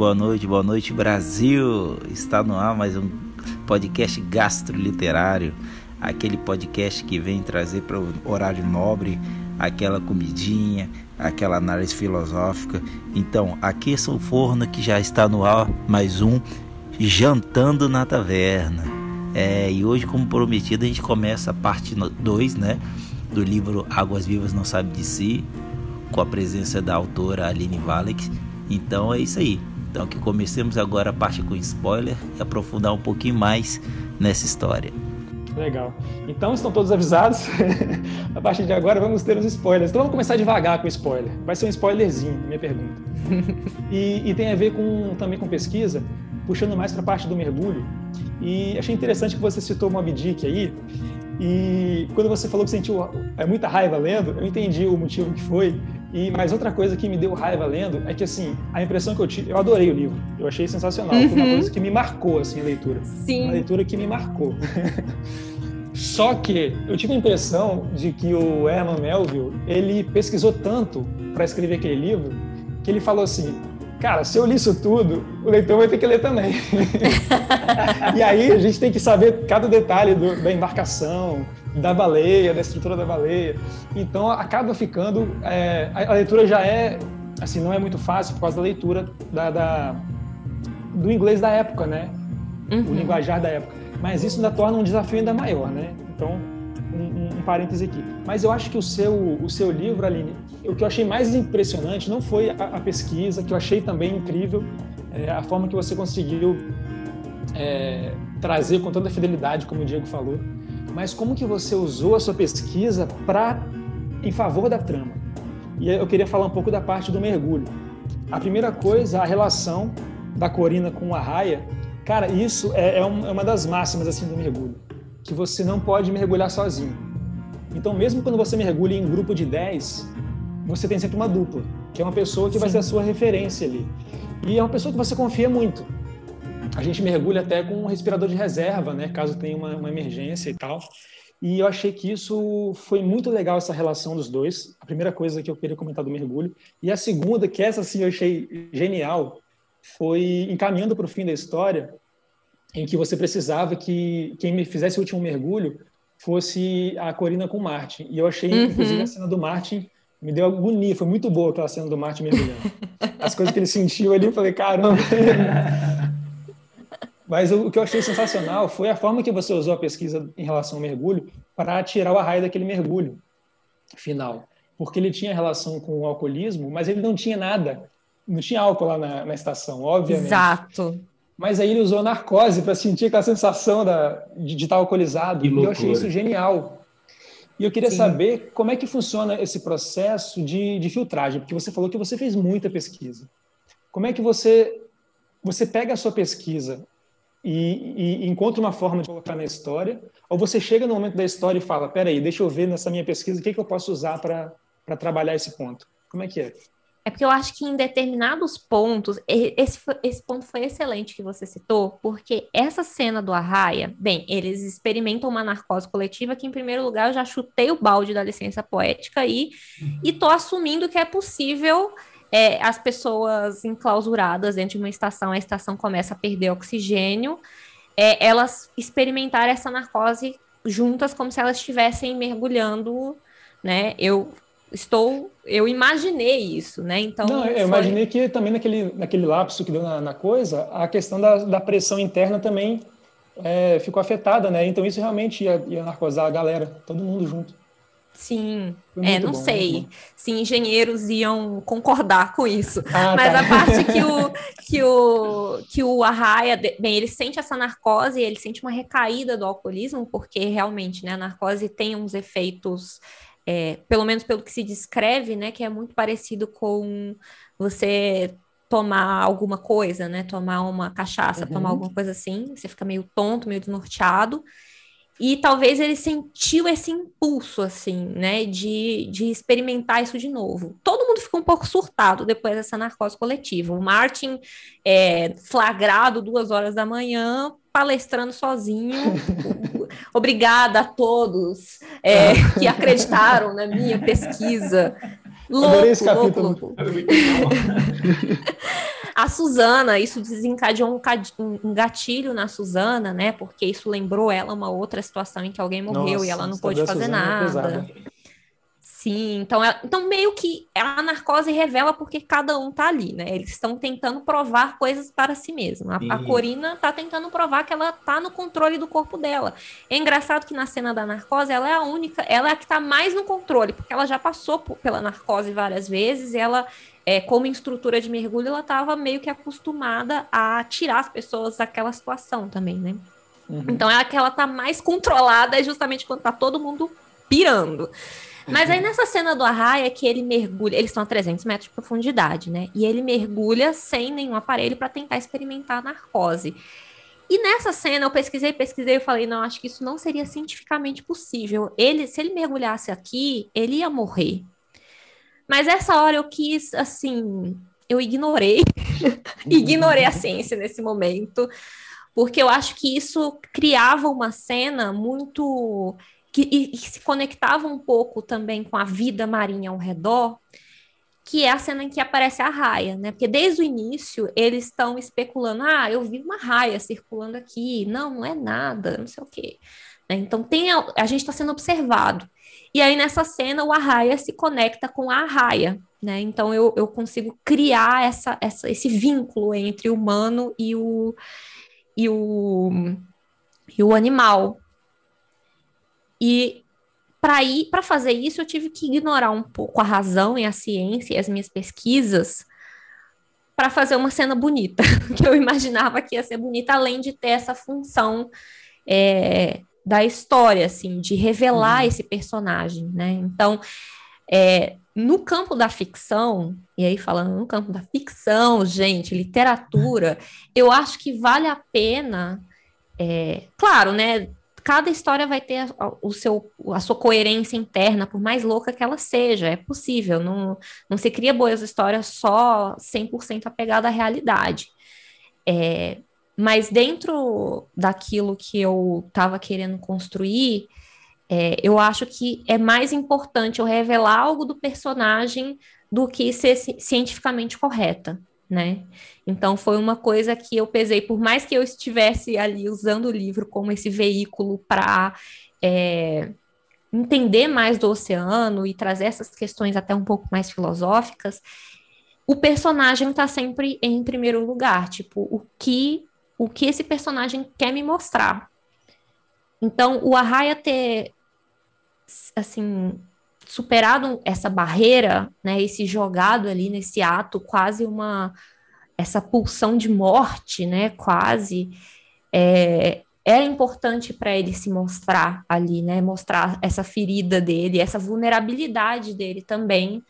Boa noite, boa noite, Brasil. Está no ar mais um podcast gastroliterário, aquele podcast que vem trazer para o horário nobre aquela comidinha, aquela análise filosófica. Então, aqueça o forno que já está no ar mais um Jantando na Taverna. É, e hoje, como prometido, a gente começa a parte 2, né, do livro Águas Vivas Não Sabe de Si, com a presença da autora Aline Valek. Então é isso aí. Então que comecemos agora a parte com spoiler e aprofundar um pouquinho mais nessa história. Legal. Então estão todos avisados. a partir de agora vamos ter os spoilers. Então vamos começar devagar com o spoiler. Vai ser um spoilerzinho, minha pergunta. e, e tem a ver com, também com pesquisa, puxando mais para a parte do mergulho. E achei interessante que você citou o Moby Dick aí. E quando você falou que sentiu é, muita raiva lendo, eu entendi o motivo que foi. E mais outra coisa que me deu raiva lendo é que assim, a impressão que eu tive, eu adorei o livro. Eu achei sensacional, uhum. foi uma uhum. coisa que me marcou assim a leitura. Sim. Uma leitura que me marcou. Só que eu tive a impressão de que o Herman Melville, ele pesquisou tanto para escrever aquele livro, que ele falou assim: "Cara, se eu li isso tudo, o leitor vai ter que ler também". e aí a gente tem que saber cada detalhe do, da embarcação, da baleia, da estrutura da baleia. Então acaba ficando. É, a, leitura já é. Assim, não é muito fácil por causa da leitura da, da do inglês da época, né? Uhum. O linguajar da época. Mas isso ainda torna um desafio ainda maior, né? Então, um, um, parêntese aqui. Mas eu acho que o seu, o seu livro, Aline, o que eu achei mais impressionante não foi a, a pesquisa, que eu achei também incrível, é, a forma que você conseguiu é, trazer com tanta fidelidade, como o Diego falou, mas como que você usou a sua pesquisa para em favor da trama. E eu queria falar um pouco da parte do mergulho. A primeira coisa, a relação da Corina com a raia. Cara, isso é, é, um, é uma das máximas assim do mergulho, que você não pode mergulhar sozinho. Então, mesmo quando você mergulha em grupo de 10, você tem sempre uma dupla, que é uma pessoa que Sim. vai ser a sua referência ali. E é uma pessoa que você confia muito a gente mergulha até com um respirador de reserva, né, caso tenha uma, uma emergência e tal. E eu achei que isso foi muito legal, essa relação dos dois. A primeira coisa que eu queria comentar do mergulho. E a segunda, que essa sim eu achei genial, foi encaminhando para o fim da história, em que você precisava que quem me fizesse o último mergulho fosse a Corina com o Martin. E eu achei, uhum. inclusive, a cena do Martin me deu agonia. Foi muito boa aquela cena do Martin mergulhando. As coisas que ele sentiu ali, eu falei, caramba. Mas o que eu achei sensacional foi a forma que você usou a pesquisa em relação ao mergulho para tirar o arraio daquele mergulho final. Porque ele tinha relação com o alcoolismo, mas ele não tinha nada. Não tinha álcool lá na, na estação, obviamente. Exato. Mas aí ele usou narcose para sentir aquela sensação da, de, de estar alcoolizado. E eu achei isso genial. E eu queria Sim. saber como é que funciona esse processo de, de filtragem, porque você falou que você fez muita pesquisa. Como é que você você pega a sua pesquisa e, e, encontra uma forma de colocar na história, ou você chega no momento da história e fala, peraí, deixa eu ver nessa minha pesquisa o que, que eu posso usar para trabalhar esse ponto. Como é que é? É porque eu acho que em determinados pontos, esse, esse ponto foi excelente que você citou, porque essa cena do Arraia, bem, eles experimentam uma narcose coletiva que, em primeiro lugar, eu já chutei o balde da licença poética e, e tô assumindo que é possível é, as pessoas enclausuradas dentro de uma estação, a estação começa a perder oxigênio, é, elas experimentarem essa narcose juntas como se elas estivessem mergulhando, né? Eu estou, eu imaginei isso, né? Então Não, eu foi... imaginei que também naquele, naquele lapso que deu na, na coisa, a questão da, da pressão interna também é, ficou afetada, né? Então isso realmente ia, ia narcosar a galera, todo mundo junto. Sim, é, não bom, sei se engenheiros iam concordar com isso. Ah, Mas tá. a parte que o, que o, que o Arraia, bem, ele sente essa narcose, ele sente uma recaída do alcoolismo, porque realmente, né, a narcose tem uns efeitos, é, pelo menos pelo que se descreve, né, que é muito parecido com você tomar alguma coisa, né, tomar uma cachaça, uhum. tomar alguma coisa assim, você fica meio tonto, meio desnorteado. E talvez ele sentiu esse impulso, assim, né, de, de experimentar isso de novo. Todo mundo ficou um pouco surtado depois dessa narcose coletiva. O Martin, é, flagrado duas horas da manhã, palestrando sozinho. Obrigada a todos é, que acreditaram na minha pesquisa. Louco, louco, louco. A Suzana, isso desencadeou um gatilho na Suzana, né? Porque isso lembrou ela uma outra situação em que alguém morreu Nossa, e ela não pôde fazer é nada. Sim, então, é, então meio que a narcose revela porque cada um tá ali, né? Eles estão tentando provar coisas para si mesmo. A, a, Corina tá tentando provar que ela tá no controle do corpo dela. É engraçado que na cena da narcose ela é a única, ela é a que tá mais no controle, porque ela já passou por, pela narcose várias vezes, e ela, é, como instrutora de mergulho, ela tava meio que acostumada a tirar as pessoas daquela situação também, né? Uhum. Então é a que ela tá mais controlada, é justamente quando tá todo mundo pirando. Mas aí nessa cena do arraia que ele mergulha, eles estão a 300 metros de profundidade, né? E ele mergulha sem nenhum aparelho para tentar experimentar a narcose. E nessa cena eu pesquisei, pesquisei e falei, não, acho que isso não seria cientificamente possível. Ele, se ele mergulhasse aqui, ele ia morrer. Mas essa hora eu quis, assim, eu ignorei, ignorei a ciência nesse momento, porque eu acho que isso criava uma cena muito que, e, e se conectava um pouco também com a vida marinha ao redor, que é a cena em que aparece a raia, né? Porque desde o início eles estão especulando: ah, eu vi uma raia circulando aqui, não, não é nada, não sei o quê. Né? Então tem a, a gente está sendo observado. E aí nessa cena o arraia se conecta com a arraia, né? Então eu, eu consigo criar essa, essa, esse vínculo entre o humano e o, e o, e o animal, e para ir para fazer isso eu tive que ignorar um pouco a razão e a ciência e as minhas pesquisas para fazer uma cena bonita que eu imaginava que ia ser bonita além de ter essa função é, da história assim de revelar uhum. esse personagem né então é, no campo da ficção, e aí falando no campo da ficção, gente, literatura, eu acho que vale a pena, é, claro, né? Cada história vai ter a, o seu, a sua coerência interna, por mais louca que ela seja, é possível, não, não se cria boas histórias só 100% apegada à realidade. É, mas dentro daquilo que eu estava querendo construir, é, eu acho que é mais importante eu revelar algo do personagem do que ser cientificamente correta né? Então foi uma coisa que eu pesei, por mais que eu estivesse ali usando o livro como esse veículo para é, entender mais do oceano e trazer essas questões até um pouco mais filosóficas, o personagem está sempre em primeiro lugar, tipo, o que o que esse personagem quer me mostrar. Então, o Arraia ter assim superado essa barreira, né, esse jogado ali nesse ato, quase uma essa pulsão de morte, né, quase é, era importante para ele se mostrar ali, né, mostrar essa ferida dele, essa vulnerabilidade dele também.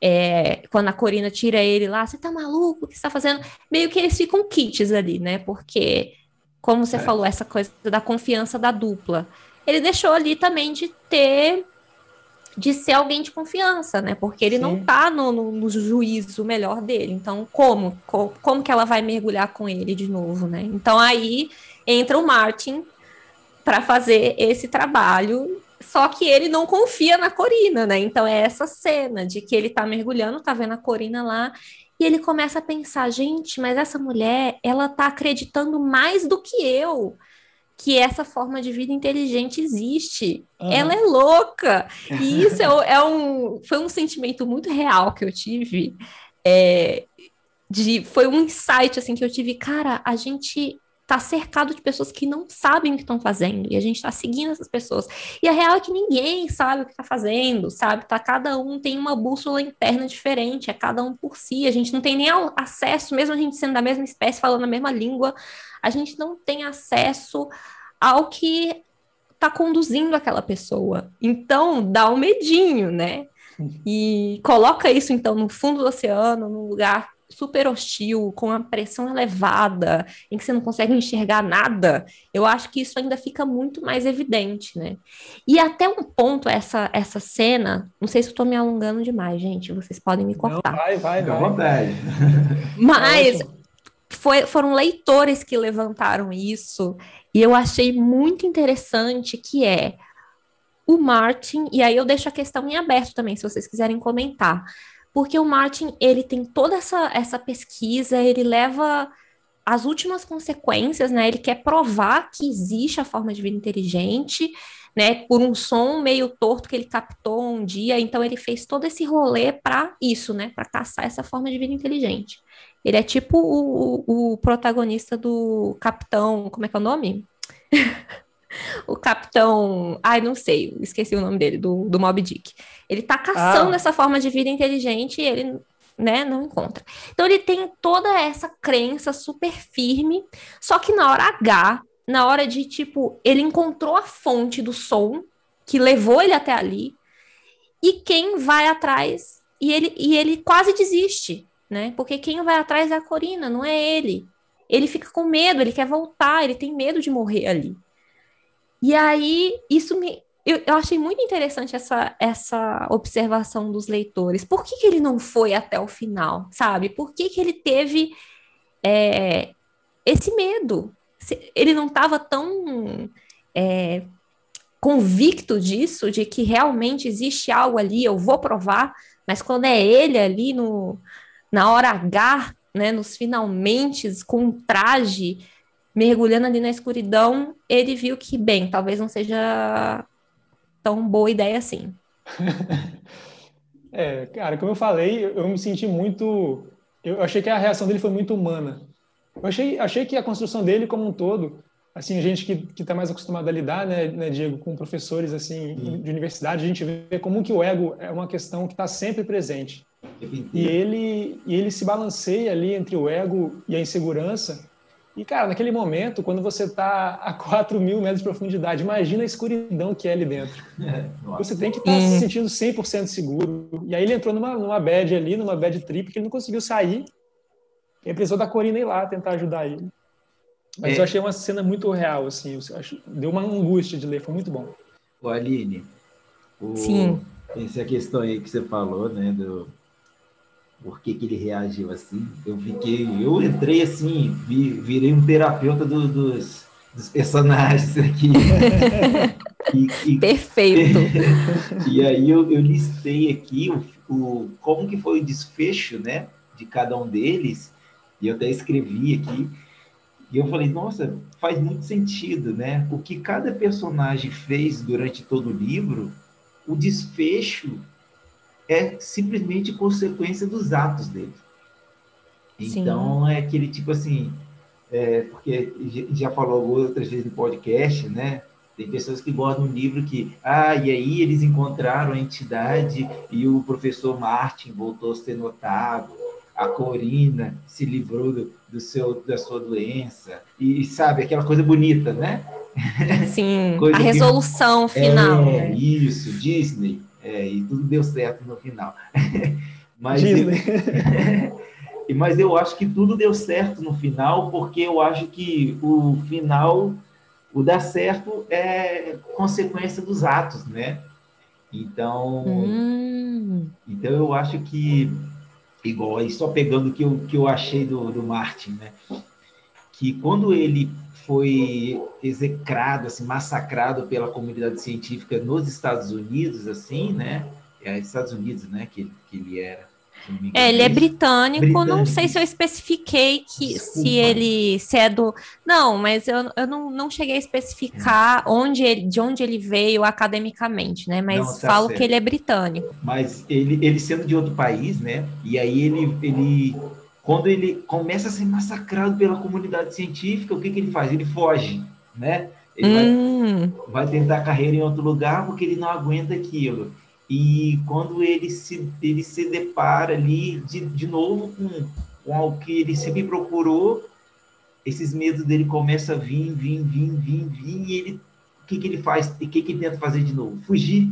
É, quando a Corina tira ele lá, você tá maluco? O que você tá fazendo? Meio que eles ficam kits ali, né? Porque, como você é. falou, essa coisa da confiança da dupla. Ele deixou ali também de ter de ser alguém de confiança, né? Porque ele Sim. não tá no, no, no, juízo melhor dele. Então, como? como? Como que ela vai mergulhar com ele de novo, né? Então, aí entra o Martin para fazer esse trabalho, só que ele não confia na Corina, né? Então, é essa cena de que ele tá mergulhando, tá vendo a Corina lá, e ele começa a pensar, gente, mas essa mulher, ela tá acreditando mais do que eu que essa forma de vida inteligente existe. Uhum. Ela é louca. E isso é, é, um, foi um sentimento muito real que eu tive. É, de, foi um insight assim que eu tive, cara, a gente tá cercado de pessoas que não sabem o que estão fazendo e a gente tá seguindo essas pessoas. E a real é que ninguém sabe o que tá fazendo, sabe? Tá cada um tem uma bússola interna diferente, é cada um por si. A gente não tem nem acesso, mesmo a gente sendo da mesma espécie, falando a mesma língua, a gente não tem acesso ao que está conduzindo aquela pessoa. Então, dá um medinho, né? E coloca isso, então, no fundo do oceano, num lugar super hostil, com a pressão elevada, em que você não consegue enxergar nada, eu acho que isso ainda fica muito mais evidente, né? E até um ponto, essa, essa cena, não sei se eu tô me alongando demais, gente, vocês podem me cortar. Não, vai, vai, vai. Mas foi, foram leitores que levantaram isso, e eu achei muito interessante que é o Martin, e aí eu deixo a questão em aberto também, se vocês quiserem comentar. Porque o Martin, ele tem toda essa, essa pesquisa, ele leva as últimas consequências, né? Ele quer provar que existe a forma de vida inteligente, né? Por um som meio torto que ele captou um dia, então ele fez todo esse rolê para isso, né? Para caçar essa forma de vida inteligente. Ele é tipo o, o, o protagonista do Capitão, como é que é o nome? o capitão. Ai, não sei, esqueci o nome dele, do, do Mob Dick. Ele tá caçando ah. essa forma de vida inteligente e ele, né, não encontra. Então ele tem toda essa crença super firme, só que na hora H, na hora de, tipo, ele encontrou a fonte do som que levou ele até ali, e quem vai atrás, e ele, e ele quase desiste, né? Porque quem vai atrás é a Corina, não é ele. Ele fica com medo, ele quer voltar, ele tem medo de morrer ali. E aí, isso me. Eu, eu achei muito interessante essa, essa observação dos leitores. Por que, que ele não foi até o final, sabe? Por que, que ele teve é, esse medo? Ele não estava tão é, convicto disso, de que realmente existe algo ali, eu vou provar, mas quando é ele ali no, na hora H, né, nos finalmente, com um traje, mergulhando ali na escuridão, ele viu que, bem, talvez não seja tão boa ideia assim. é, cara, como eu falei, eu me senti muito. Eu achei que a reação dele foi muito humana. Eu achei, achei que a construção dele como um todo, assim, a gente que está mais acostumado a lidar, né, né, Diego, com professores assim de universidade, a gente vê como que o ego é uma questão que está sempre presente. E ele, e ele se balanceia ali entre o ego e a insegurança e, cara, naquele momento, quando você está a 4 mil metros de profundidade, imagina a escuridão que é ali dentro. É, você tem que estar tá se sentindo 100% seguro. E aí ele entrou numa, numa bad ali, numa bad trip, que ele não conseguiu sair. E precisou da Corina ir lá tentar ajudar ele. Mas é. eu achei uma cena muito real, assim. Acho, deu uma angústia de ler, foi muito bom. O Aline, o, Sim. essa questão aí que você falou, né, do, por que, que ele reagiu assim. Eu fiquei, eu entrei assim, vi, virei um terapeuta do, dos, dos personagens aqui. e, e, Perfeito. e aí eu, eu listei aqui o, o, como que foi o desfecho, né, de cada um deles. E eu até escrevi aqui. E eu falei, nossa, faz muito sentido, né? O que cada personagem fez durante todo o livro, o desfecho é simplesmente consequência dos atos dele. Então, Sim. é aquele tipo assim, é, porque já falou outras vezes no podcast, né? Tem pessoas que guardam um livro que, ah, e aí eles encontraram a entidade e o professor Martin voltou a ser notado, a Corina se livrou do, do seu, da sua doença, e sabe, aquela coisa bonita, né? Sim, a resolução que... final. É, né? isso, Disney. É, e tudo deu certo no final. mas, eu, mas eu acho que tudo deu certo no final, porque eu acho que o final, o dar certo é consequência dos atos, né? Então, hum. então eu acho que, igual aí, só pegando o que eu, que eu achei do, do Martin, né? Que quando ele foi execrado, assim, massacrado pela comunidade científica nos Estados Unidos, assim, né? É Estados Unidos, né? Que, que ele era. É, ele é britânico, britânico, não sei se eu especifiquei que Desculpa. se ele se é do. Não, mas eu, eu não, não cheguei a especificar é. onde ele, de onde ele veio academicamente, né? Mas não, tá falo certo. que ele é britânico. Mas ele, ele sendo de outro país, né? E aí ele, ele quando ele começa a ser massacrado pela comunidade científica, o que, que ele faz? Ele foge, né? Ele hum. vai, vai, tentar carreira em outro lugar porque ele não aguenta aquilo. E quando ele se, ele se depara ali de, de novo com, com o que ele sempre procurou, esses medos dele começam a vir, vir, vir, vir, vir, e ele, o que, que ele faz? O que, que ele tenta fazer de novo? Fugir.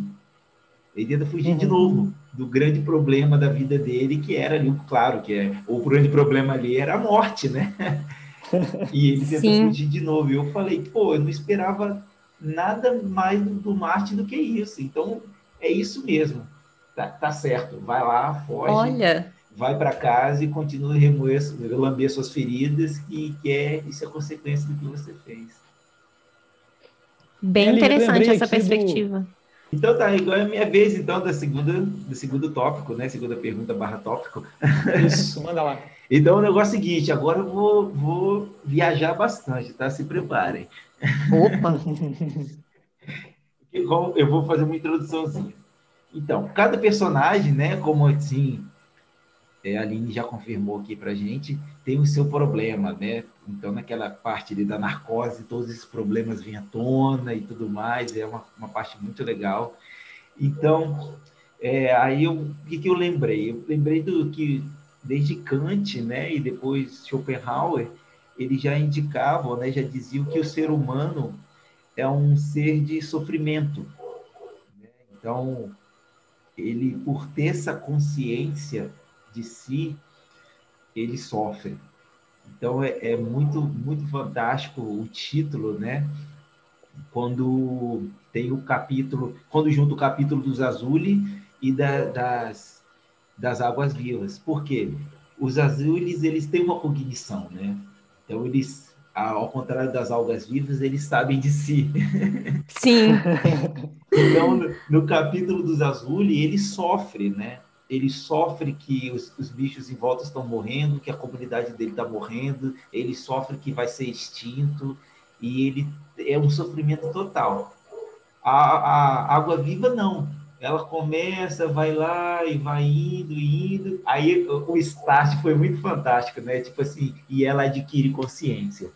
Ele tenta fugir uhum. de novo do grande problema da vida dele, que era ali, claro, que é, o grande problema ali era a morte, né? e ele tenta Sim. fugir de novo. E eu falei, pô, eu não esperava nada mais do, do Marte do que isso. Então, é isso mesmo. Tá, tá certo. Vai lá, foge. Olha. Vai para casa e continua a remoer, lamber suas feridas, que, que é, isso é consequência do que você fez. Bem interessante essa perspectiva. Do Então tá, agora é a minha vez, então, da segunda, do segundo tópico, né? Segunda pergunta barra tópico. Isso, manda lá. então o negócio é o seguinte, agora eu vou, vou viajar bastante, tá? Se preparem. Opa! eu vou fazer uma introduçãozinha. Então, cada personagem, né, como assim, é, a Aline já confirmou aqui pra gente, tem o seu problema, né? Então, naquela parte ali da narcose, todos esses problemas vêm à tona e tudo mais, é uma, uma parte muito legal. Então, é, aí eu, o que, que eu lembrei? Eu lembrei do que desde Kant, né, e depois Schopenhauer, eles já indicavam, né, já diziam que o ser humano é um ser de sofrimento. Né? Então, ele, por ter essa consciência de si, ele sofre. Então, é, é muito, muito fantástico o título, né? Quando tem o capítulo, quando junta o capítulo dos Azuli e da, das, das Águas Vivas. Por quê? Os Azules, eles têm uma cognição, né? Então, eles ao contrário das algas vivas, eles sabem de si. Sim. então, no, capítulo dos Azuli, ele sofre, né? Ele sofre que os, os bichos em volta estão morrendo, que a comunidade dele está morrendo, ele sofre que vai ser extinto, e ele é um sofrimento total. A, a água viva, não. Ela começa, vai lá e vai indo, indo. Aí o start foi muito fantástico, né? Tipo assim, e ela adquire consciência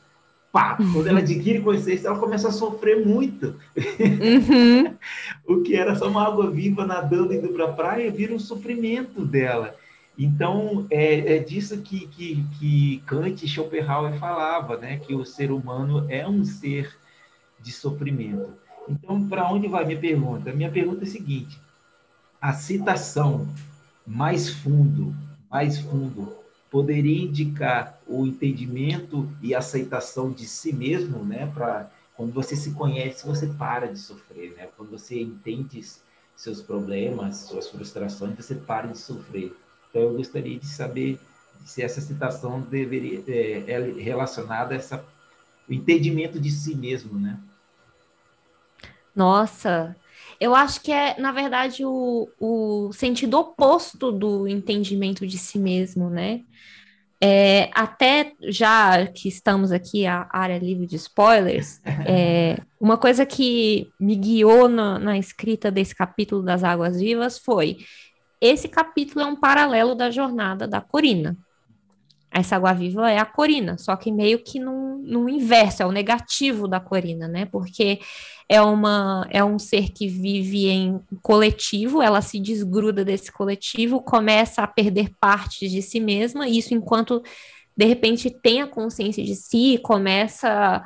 pá, quando ela adquire consciência, ela começa a sofrer muito. Uhum. o que era só uma água viva nadando indo para a praia vira um sofrimento dela. Então, é, é disso que, que, que Kant e Schopenhauer falava, né? que o ser humano é um ser de sofrimento. Então, para onde vai minha pergunta? Minha pergunta é a seguinte: a citação mais fundo, mais fundo, poderia indicar o entendimento e aceitação de si mesmo, né? Para quando você se conhece, você para de sofrer, né? Quando você entende seus problemas, suas frustrações, você para de sofrer. Então, eu gostaria de saber se essa citação deveria é, é relacionada a essa o entendimento de si mesmo, né? Nossa, eu acho que é, na verdade, o, o sentido oposto do entendimento de si mesmo, né? É, até já que estamos aqui, a área livre de spoilers, é, uma coisa que me guiou na, na escrita desse capítulo das Águas Vivas foi: esse capítulo é um paralelo da jornada da Corina. Essa água viva é a Corina, só que meio que no, no inverso, é o negativo da Corina, né? Porque é, uma, é um ser que vive em coletivo, ela se desgruda desse coletivo, começa a perder partes de si mesma, isso enquanto de repente tem a consciência de si, começa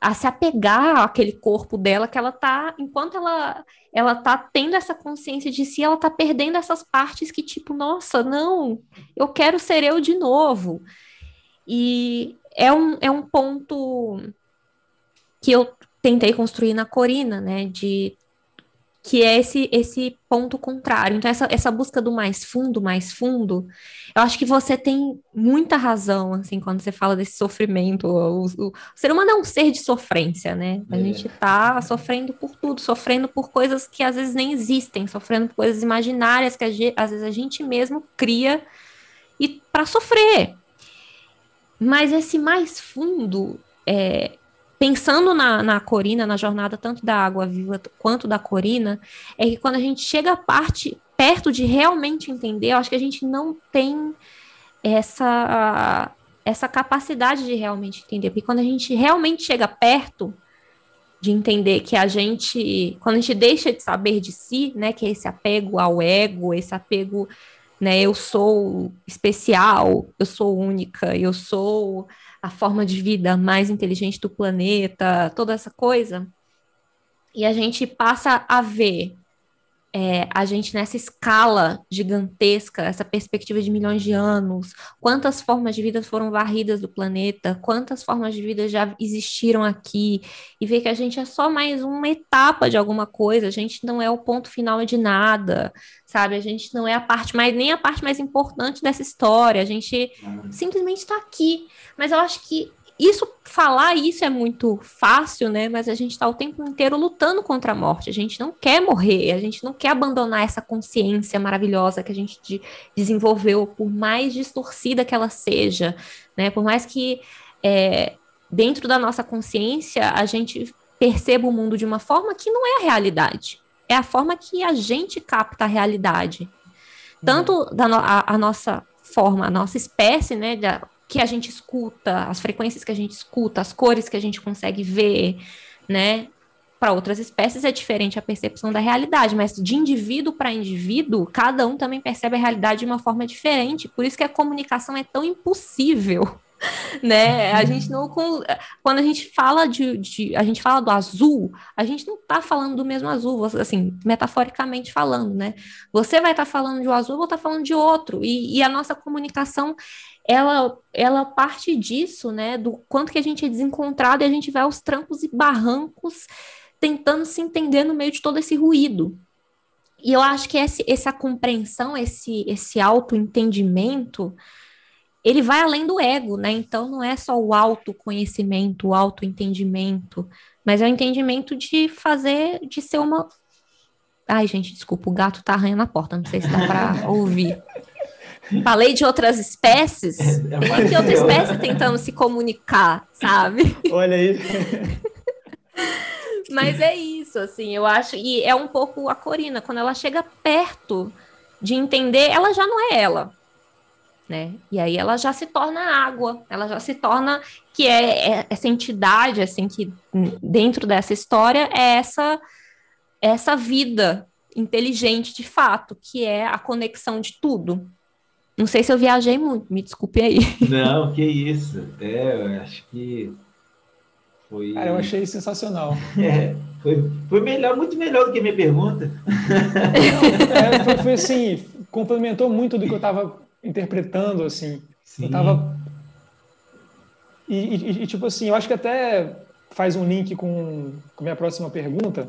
a se apegar àquele corpo dela que ela tá, enquanto ela ela tá tendo essa consciência de si, ela tá perdendo essas partes que tipo, nossa, não, eu quero ser eu de novo. E é um, é um ponto que eu tentei construir na Corina, né, de que é esse esse ponto contrário. Então essa, essa busca do mais fundo, mais fundo, eu acho que você tem muita razão assim quando você fala desse sofrimento. O, o, o ser humano é um ser de sofrência, né? A é. gente tá sofrendo por tudo, sofrendo por coisas que às vezes nem existem, sofrendo por coisas imaginárias que às vezes a gente mesmo cria e para sofrer. Mas esse mais fundo é, pensando na, na Corina, na jornada tanto da Água Viva quanto da Corina, é que quando a gente chega parte perto de realmente entender, eu acho que a gente não tem essa essa capacidade de realmente entender, porque quando a gente realmente chega perto de entender que a gente, quando a gente deixa de saber de si, né, que é esse apego ao ego, esse apego, né, eu sou especial, eu sou única, eu sou a forma de vida mais inteligente do planeta, toda essa coisa. E a gente passa a ver é, a gente nessa escala gigantesca, essa perspectiva de milhões de anos, quantas formas de vida foram varridas do planeta, quantas formas de vida já existiram aqui, e ver que a gente é só mais uma etapa de alguma coisa, a gente não é o ponto final de nada, sabe? A gente não é a parte mais, nem a parte mais importante dessa história, a gente simplesmente está aqui. Mas eu acho que isso, falar isso é muito fácil, né? Mas a gente está o tempo inteiro lutando contra a morte. A gente não quer morrer, a gente não quer abandonar essa consciência maravilhosa que a gente de, desenvolveu, por mais distorcida que ela seja, né? Por mais que é, dentro da nossa consciência a gente perceba o mundo de uma forma que não é a realidade. É a forma que a gente capta a realidade. Tanto uhum. da no, a, a, nossa forma, a nossa espécie, né? Da, que a gente escuta, as frequências que a gente escuta, as cores que a gente consegue ver, né? Para outras espécies é diferente a percepção da realidade, mas de indivíduo para indivíduo, cada um também percebe a realidade de uma forma diferente. Por isso que a comunicação é tão impossível né? A gente não quando a gente fala de, de, a gente fala do azul, a gente não está falando do mesmo azul, assim, metaforicamente falando, né? Você vai estar tá falando de um azul, eu vou estar tá falando de outro, e, e, a nossa comunicação ela ela parte disso, né? Do quanto que a gente é desencontrado e a gente vai aos trancos e barrancos tentando se entender no meio de todo esse ruído. E eu acho que esse, essa compreensão, esse, esse autoentendimento, ele vai além do ego, né? Então não é só o autoconhecimento, o autoentendimento, mas é o entendimento de fazer, de ser uma. Ai, gente, desculpa, o gato tá arranhando a porta, não sei se dá para ouvir. Falei de outras espécies, é, é tem que outra espécie tentando se comunicar, sabe? Olha aí. Mas é isso, assim, eu acho, e é um pouco a Corina, quando ela chega perto de entender, ela já não é ela né? E aí ela já se torna água, ela já se torna que é, é essa entidade, assim, que dentro dessa história é essa essa vida inteligente de fato, que é a conexão de tudo. Não sei se eu viajei muito, me desculpe aí. Não, que isso. É, eu acho que foi. Cara, eu achei sensacional. É, foi, foi melhor, muito melhor do que a minha pergunta. é, foi, foi assim, complementou muito do que eu estava interpretando, assim. Sim. Eu tava. E, e, e, tipo assim, eu acho que até faz um link com, com a minha próxima pergunta,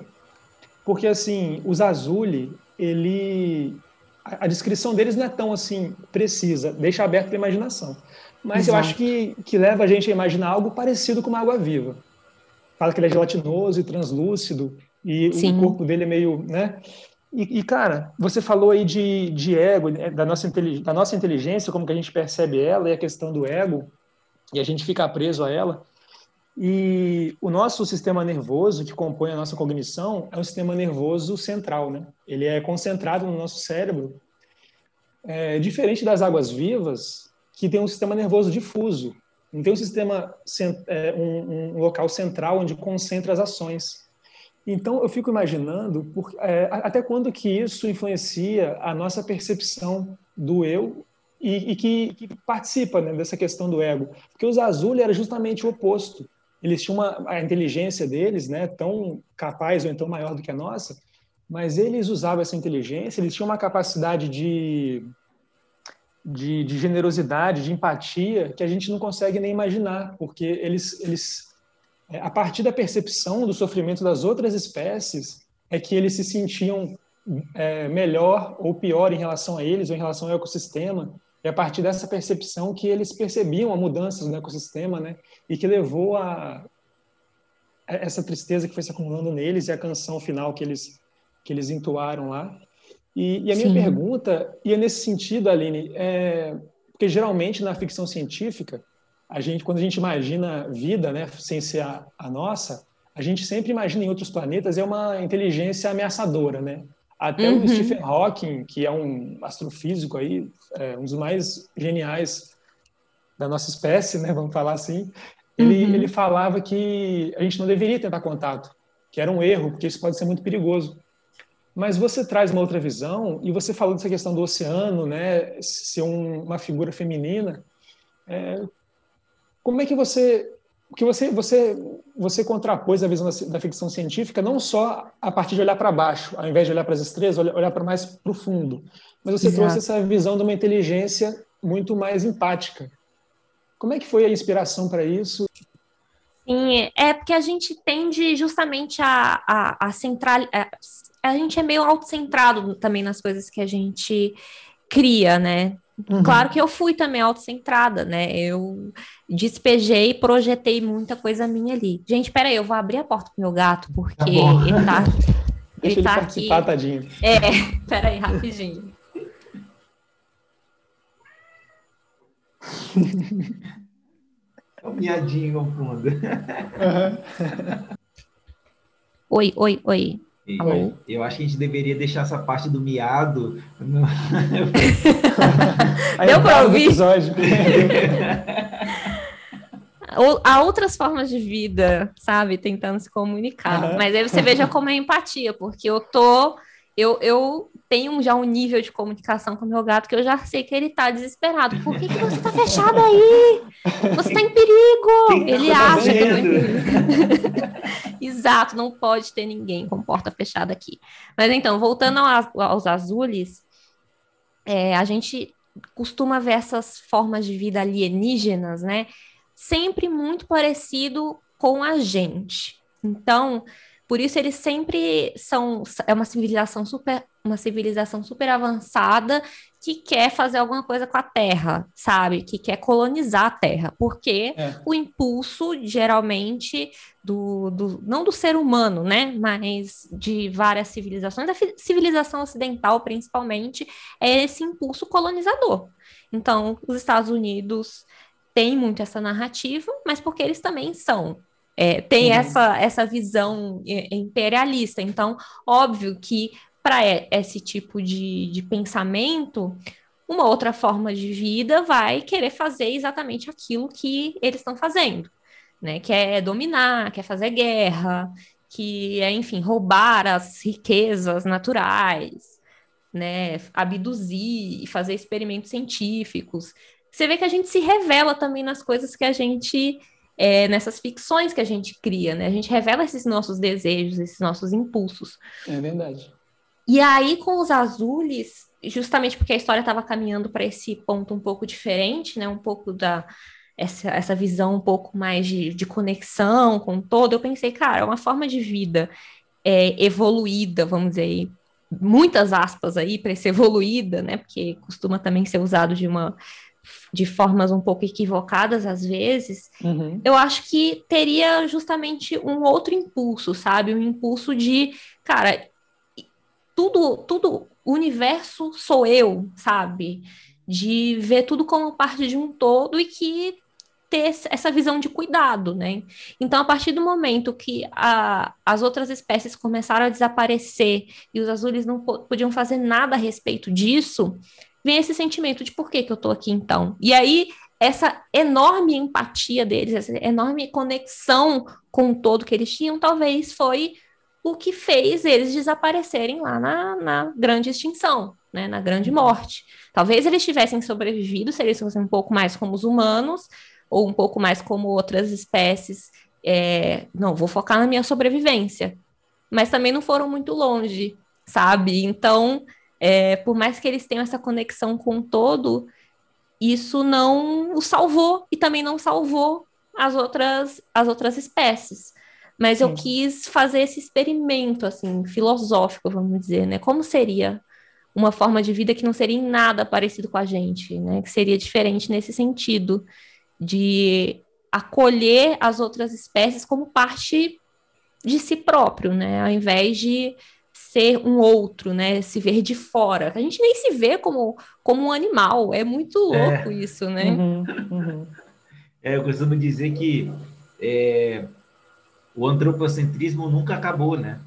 porque assim, os Azuli, ele. A, a descrição deles não é tão assim precisa, deixa aberto para a imaginação. Mas Exato. eu acho que, que leva a gente a imaginar algo parecido com uma água viva. Fala que ele é gelatinoso e translúcido, e Sim. o corpo dele é meio, né? E, e, cara, você falou aí de, de ego, né, da nossa, da nossa inteligência, como que a gente percebe ela e a questão do ego, e a gente fica preso a ela. E o nosso sistema nervoso, que compõe a nossa cognição, é um sistema nervoso central, né? Ele é concentrado no nosso cérebro, é, diferente das águas vivas, que tem um sistema nervoso difuso. Não tem um sistema, é, um, um local central onde concentra as ações. Então, eu fico imaginando por, é, até quando que isso influencia a nossa percepção do eu e, e que, que, participa né, dessa questão do ego. Porque os Azul era justamente o oposto. Eles tinham uma, a inteligência deles, né, tão capaz ou então maior do que a nossa, mas eles usavam essa inteligência, eles tinham uma capacidade de, de, de generosidade, de empatia, que a gente não consegue nem imaginar, porque eles, eles a partir da percepção do sofrimento das outras espécies, é que eles se sentiam é, melhor ou pior em relação a eles ou em relação ao ecossistema. E a partir dessa percepção que eles percebiam a mudanças no ecossistema, né? E que levou a, a essa tristeza que foi se acumulando neles e a canção final que eles que eles entoaram lá. E, e a minha Sim. pergunta ia nesse sentido, Aline, é, porque geralmente na ficção científica a gente, quando a gente imagina vida, né, sem ser a, a nossa, a gente sempre imagina em outros planetas é uma inteligência ameaçadora, né? Até uhum. o Stephen Hawking, que é um astrofísico aí, é, um dos mais geniais da nossa espécie, né, vamos falar assim, ele, uhum. ele falava que a gente não deveria tentar contato, que era um erro, porque isso pode ser muito perigoso. Mas você traz uma outra visão, e você falou dessa questão do oceano, né, ser um, uma figura feminina. É, como é que você que você você você contrapôs a visão da, da, ficção científica não só a partir de olhar para baixo, ao invés de olhar para as estrelas, olhar, olhar para mais profundo, mas você Exato. trouxe essa visão de uma inteligência muito mais empática. Como é que foi a inspiração para isso? Sim, é porque a gente tende justamente a, a, a central. A, a gente é meio autocentrado também nas coisas que a gente cria, né? Uhum. Claro que eu fui também autocentrada, né? Eu despejei e projetei muita coisa minha ali. Gente, peraí, eu vou abrir a porta pro meu gato, porque tá ele tá. Deixa ele, ele tá participar, aqui. tadinho. É, peraí, rapidinho. É um miadinho ao fundo. Uhum. oi, oi, oi. Alô? Eu acho que a gente deveria deixar essa parte do miado. No... Deu para ouvir? Há outras formas de vida, sabe? Tentando se comunicar. Uhum. Mas aí você veja como é empatia, porque eu tô. Eu, eu tenho já um nível de comunicação com o meu gato que eu já sei que ele tá desesperado. Por que, que você tá fechado aí? Você tá em perigo! ele tá acha que eu tô em perigo. Exato, não pode ter ninguém com porta fechada aqui. Mas então, voltando ao, aos azules, é, a gente costuma ver essas formas de vida alienígenas, né? Sempre muito parecido com a gente. Então, por isso eles sempre são é uma civilização super uma civilização super avançada que quer fazer alguma coisa com a Terra, sabe? Que quer colonizar a Terra, porque é. o impulso geralmente do, do não do ser humano, né? Mas de várias civilizações, da civilização ocidental principalmente, é esse impulso colonizador. Então, os Estados Unidos têm muito essa narrativa, mas porque eles também são é, tem uhum. essa, essa visão é, imperialista. Então, óbvio que para esse tipo de, de pensamento, uma outra forma de vida vai querer fazer exatamente aquilo que eles estão fazendo, né? Que é dominar, quer fazer guerra, que é, enfim, roubar as riquezas naturais, né? Abduzir fazer experimentos científicos. Você vê que a gente se revela também nas coisas que a gente é, nessas ficções que a gente cria, né? A gente revela esses nossos desejos, esses nossos impulsos. É verdade. E aí, com os azules, justamente porque a história estava caminhando para esse ponto um pouco diferente, né? Um pouco da essa, essa visão um pouco mais de, de conexão com o todo, eu pensei, cara, é uma forma de vida é, evoluída, vamos dizer aí, muitas aspas aí para ser evoluída, né? Porque costuma também ser usado de uma de formas um pouco equivocadas às vezes, uhum. eu acho que teria justamente um outro impulso, sabe? Um impulso de, cara, tudo, tudo, o universo sou eu, sabe? De ver tudo como parte de um todo e que ter essa visão de cuidado, né? Então, a partir do momento que a, as outras espécies começaram a desaparecer e os azules não podiam fazer nada a respeito disso, vem esse sentimento de por que, que eu estou aqui então? E aí, essa enorme empatia deles, essa enorme conexão com o todo que eles tinham, talvez foi o que fez eles desaparecerem lá na, na grande extinção, né, na grande morte. Talvez eles tivessem sobrevivido se eles fossem um pouco mais como os humanos, ou um pouco mais como outras espécies. É, não, vou focar na minha sobrevivência. Mas também não foram muito longe, sabe? Então, é, por mais que eles tenham essa conexão com o todo, isso não o salvou e também não salvou as outras, as outras espécies. Mas Sim. eu quis fazer esse experimento, assim, filosófico, vamos dizer, né? Como seria uma forma de vida que não seria em nada parecido com a gente, né? Que seria diferente nesse sentido, de acolher as outras espécies como parte de si próprio, né? Ao invés de ser um outro, né? Se ver de fora. A gente nem se vê como, como um animal. É muito é. louco é. isso, né? Uhum, uhum. É, eu costumo dizer que é, o antropocentrismo nunca acabou, né?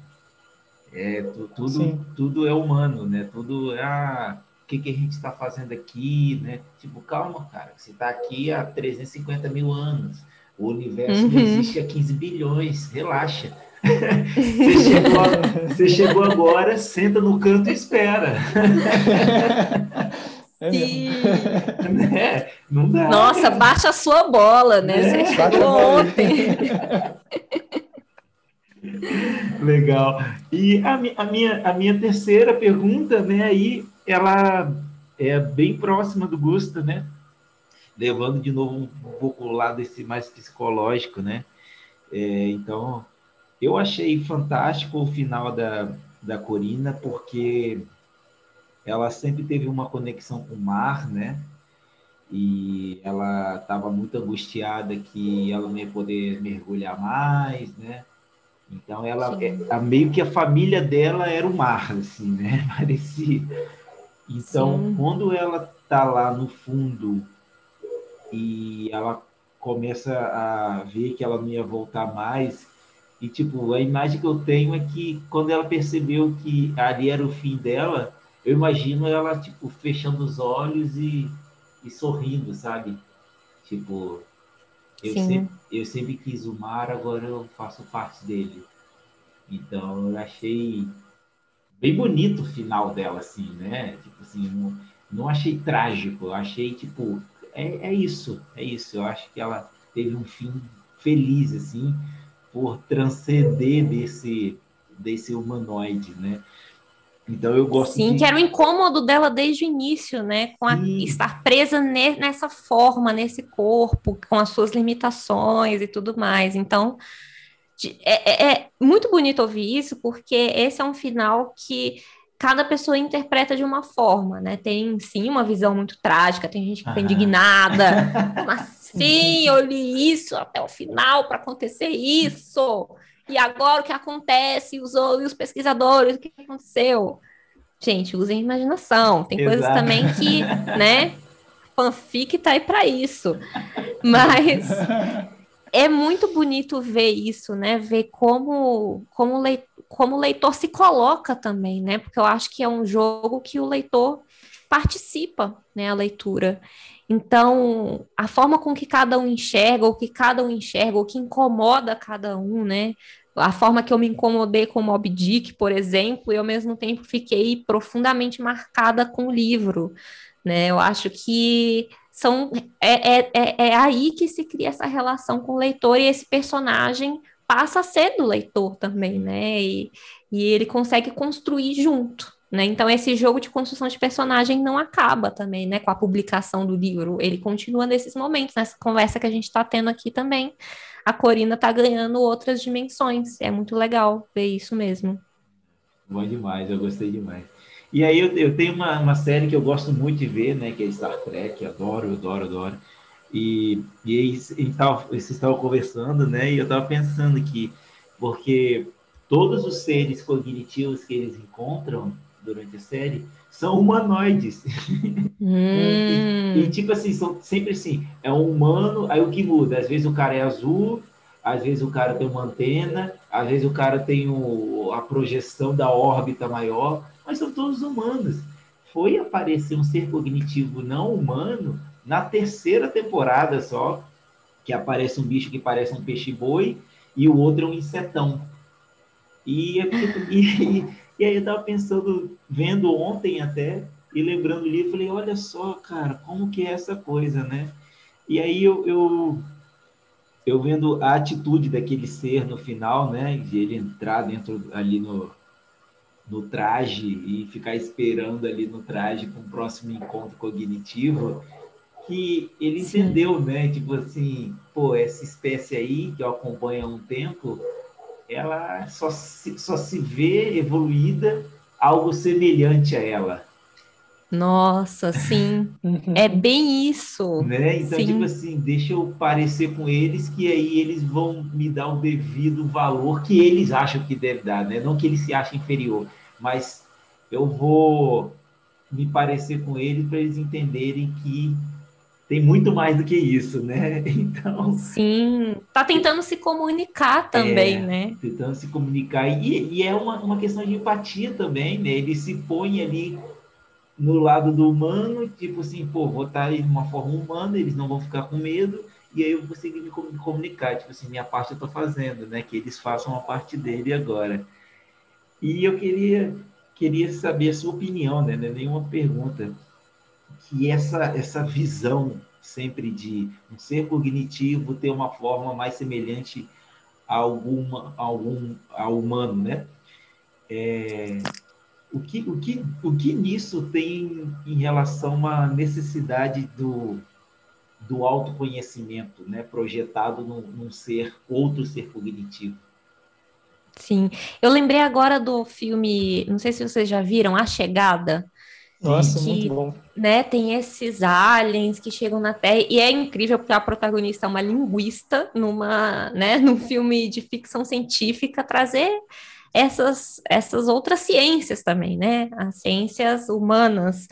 É, tudo, tudo é humano, né? Tudo é ah, o que, que a gente está fazendo aqui, né? Tipo, calma, cara, você está aqui há 350 mil anos. O universo uhum. não existe há 15 bilhões, relaxa. Você chegou, você chegou agora, senta no canto e espera. É Sim. Né? Não dá. Nossa, baixa a sua bola, né? É. Você chegou ontem. Legal. E a, a, minha, a minha terceira pergunta, né, aí, ela é bem próxima do Gusta, né? Levando de novo um pouco o lado esse mais psicológico, né? É, então, eu achei fantástico o final da, da Corina, porque ela sempre teve uma conexão com o mar, né? E ela estava muito angustiada que ela não ia poder mergulhar mais, né? Então ela é, meio que a família dela era o mar, assim, né? Parecia. Então, Sim. quando ela tá lá no fundo e ela começa a ver que ela não ia voltar mais, e tipo, a imagem que eu tenho é que quando ela percebeu que ali era o fim dela, eu imagino ela tipo fechando os olhos e, e sorrindo, sabe? Tipo, eu sempre, eu sempre quis o mar, agora eu faço parte dele. Então eu achei bem bonito o final dela, assim, né? Tipo assim, não, não achei trágico, eu achei tipo, é, é isso, é isso. Eu acho que ela teve um fim feliz, assim, por transcender desse, desse humanoide, né? Então eu gosto Sim, de... que era o incômodo dela desde o início, né? Com a, estar presa ne, nessa forma, nesse corpo, com as suas limitações e tudo mais. Então, é, é, é muito bonito ouvir isso, porque esse é um final que cada pessoa interpreta de uma forma, né? Tem sim uma visão muito trágica, tem gente que fica indignada. Como assim? Eu li isso até o final para acontecer isso. E agora o que acontece? Os, os pesquisadores, o que aconteceu? Gente, usem imaginação. Tem Exato. coisas também que, né? Fanfic tá aí para isso. Mas é muito bonito ver isso, né? Ver como, como, leitor, como o leitor se coloca também, né? Porque eu acho que é um jogo que o leitor participa, né? A leitura. Então, a forma com que cada um enxerga, ou que cada um enxerga, ou que incomoda cada um, né? A forma que eu me incomodei com Mob Dick, por exemplo, e ao mesmo tempo fiquei profundamente marcada com o livro, né? Eu acho que são é, é, é, é aí que se cria essa relação com o leitor e esse personagem passa a ser do leitor também, né? E, e ele consegue construir junto. Né? Então, esse jogo de construção de personagem não acaba também, né? Com a publicação do livro. Ele continua nesses momentos, nessa conversa que a gente está tendo aqui também. A Corina está ganhando outras dimensões. É muito legal ver isso mesmo. Bom demais, eu gostei demais. E aí eu, eu tenho uma, uma série que eu gosto muito de ver, né? Que é Star Trek, adoro, adoro, adoro. E, e aí vocês estavam conversando, né? E eu estava pensando que, porque todos os seres cognitivos que eles encontram durante a série são humanoides. Hum. e, e, tipo assim, são sempre assim, é um humano, aí o que muda? Às vezes o cara é azul, às vezes o cara tem uma antena, às vezes o cara tem o, a projeção da órbita maior, mas são todos humanos. Foi aparecer um ser cognitivo não humano na terceira temporada só, que aparece um bicho que parece um peixe-boi e o outro é um insetão. E, e, e aí eu estava pensando, vendo ontem até, e lembrando o livro, falei, olha só, cara, como que é essa coisa, né? E aí eu, eu, eu vendo a atitude daquele ser no final, né? De ele entrar dentro ali no, no traje e ficar esperando ali no traje com o próximo encontro cognitivo, que ele Sim. entendeu, né? Tipo assim, pô, essa espécie aí que eu acompanho há um tempo, ela só se, só se vê evoluída algo semelhante a ela. Nossa, sim, é bem isso. Né? Então, sim. tipo assim, deixa eu parecer com eles que aí eles vão me dar o devido valor que eles acham que deve dar, né? Não que eles se achem inferior, mas eu vou me parecer com eles para eles entenderem que tem muito mais do que isso, né? Então. Sim, tá tentando se comunicar também, é, né? Tentando se comunicar. E, e, é uma, uma questão de empatia também, né? Ele se põe ali no lado do humano, tipo assim, pô, vou estar de uma forma humana, eles não vão ficar com medo, e aí eu vou conseguir me comunicar, tipo assim, minha parte eu tô fazendo, né? Que eles façam a parte dele agora. E eu queria, queria saber a sua opinião, né? É nenhuma pergunta que essa, essa visão sempre de um ser cognitivo ter uma forma mais semelhante a alguma a algum ao humano, né? É, o que o que o que nisso tem em relação à necessidade do do autoconhecimento, né, projetado num, num ser outro ser cognitivo? Sim, eu lembrei agora do filme, não sei se vocês já viram, A Chegada, Nossa, que, muito bom. Né, tem esses aliens que chegam na Terra e é incrível porque a protagonista é uma linguista numa, né, num filme de ficção científica trazer essas essas outras ciências também, né? As ciências humanas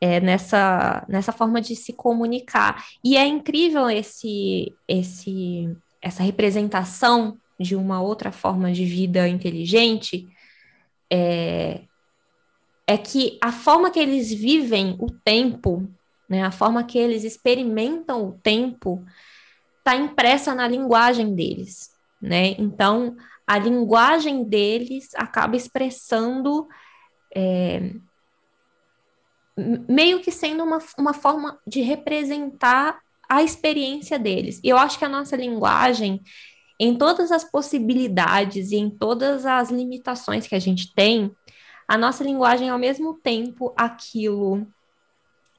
é, nessa nessa forma de se comunicar. E é incrível esse esse essa representação de uma outra forma de vida inteligente. É, é que a forma que eles vivem o tempo, né, a forma que eles experimentam o tempo, está impressa na linguagem deles, né? Então, a linguagem deles acaba expressando é, meio que sendo uma, uma forma de representar a experiência deles. E eu acho que a nossa linguagem, em todas as possibilidades e em todas as limitações que a gente tem, a nossa linguagem é ao mesmo tempo aquilo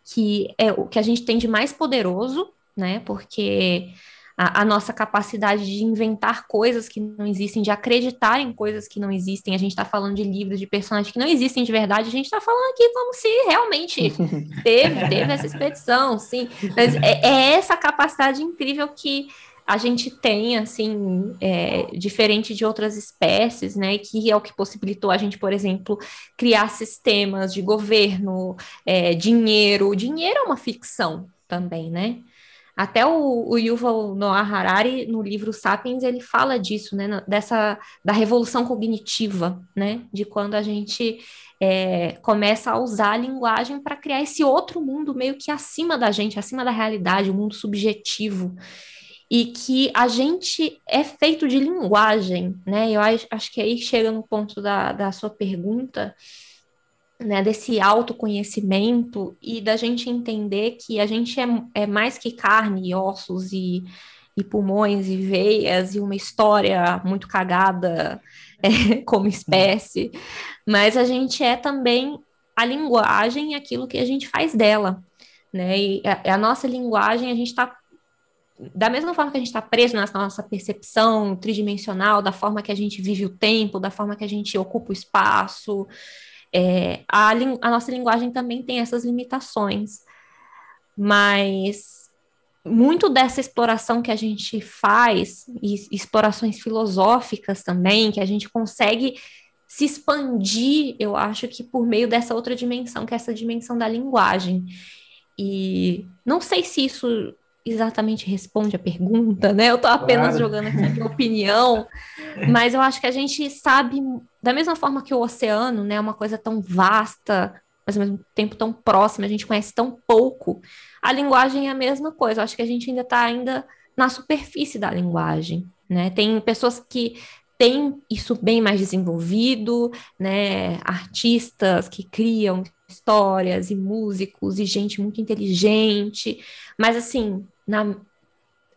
que é o que a gente tem de mais poderoso, né? Porque a, a, nossa capacidade de inventar coisas que não existem, de acreditar em coisas que não existem. A gente está falando de livros, de personagens que não existem de verdade. A gente está falando aqui como se realmente teve, teve essa expedição, sim. Mas é, é essa capacidade incrível que a gente tem, assim, é, diferente de outras espécies, né, que é o que possibilitou a gente, por exemplo, criar sistemas de governo, é, dinheiro. O dinheiro é uma ficção também, né? Até o, o Yuval Noah Harari, no livro Sapiens, ele fala disso, né, dessa, da revolução cognitiva, né, de quando a gente é, começa a usar a linguagem para criar esse outro mundo meio que acima da gente, acima da realidade, o um mundo subjetivo e que a gente é feito de linguagem, né? Eu acho, que aí chega no ponto da, da sua pergunta, né? Desse autoconhecimento e da gente entender que a gente é, é mais que carne e ossos e, e pulmões e veias e uma história muito cagada é, como espécie, mas a gente é também a linguagem e aquilo que a gente faz dela. Né? E a, a nossa linguagem, a gente está da mesma forma que a gente está preso na nossa percepção tridimensional, da forma que a gente vive o tempo, da forma que a gente ocupa o espaço, é, a, a nossa linguagem também tem essas limitações. Mas muito dessa exploração que a gente faz, e explorações filosóficas também, que a gente consegue se expandir, eu acho que por meio dessa outra dimensão, que é essa dimensão da linguagem. E não sei se isso exatamente responde a pergunta, né? Eu estou apenas claro. jogando aqui a minha opinião, mas eu acho que a gente sabe, da mesma forma que o oceano, né, é uma coisa tão vasta, mas ao mesmo tempo tão próxima, a gente conhece tão pouco, a linguagem é a mesma coisa. Eu acho que a gente ainda está ainda na superfície da linguagem, né? Tem pessoas que têm isso bem mais desenvolvido, né? Artistas que criam histórias e músicos e gente muito inteligente, mas assim, na,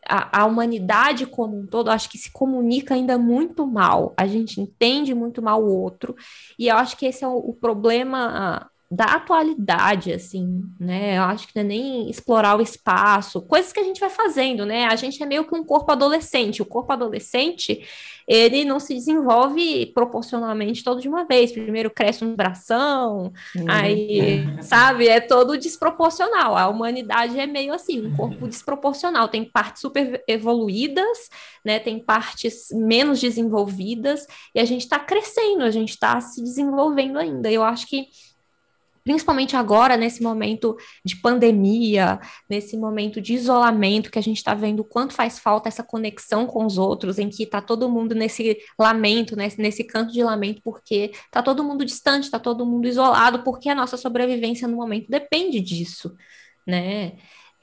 a, a, humanidade como um todo, acho que se comunica ainda muito mal. A gente entende muito mal o outro, e eu acho que esse é o, o problema da atualidade, assim, né? Eu acho que não é nem explorar o espaço, coisas que a gente vai fazendo, né? A gente é meio que um corpo adolescente. O corpo adolescente, ele não se desenvolve proporcionalmente todo de uma vez. Primeiro cresce um bração, uhum. aí, sabe? É todo desproporcional. A humanidade é meio assim, um corpo desproporcional. Tem partes super evoluídas, né? Tem partes menos desenvolvidas, e a gente está crescendo, a gente está se desenvolvendo ainda. Eu acho que principalmente agora, nesse momento de pandemia, nesse momento de isolamento, que a gente está vendo quanto faz falta essa conexão com os outros, em que está todo mundo nesse lamento, nesse, nesse canto de lamento, porque está todo mundo distante, está todo mundo isolado, porque a nossa sobrevivência no momento depende disso, né?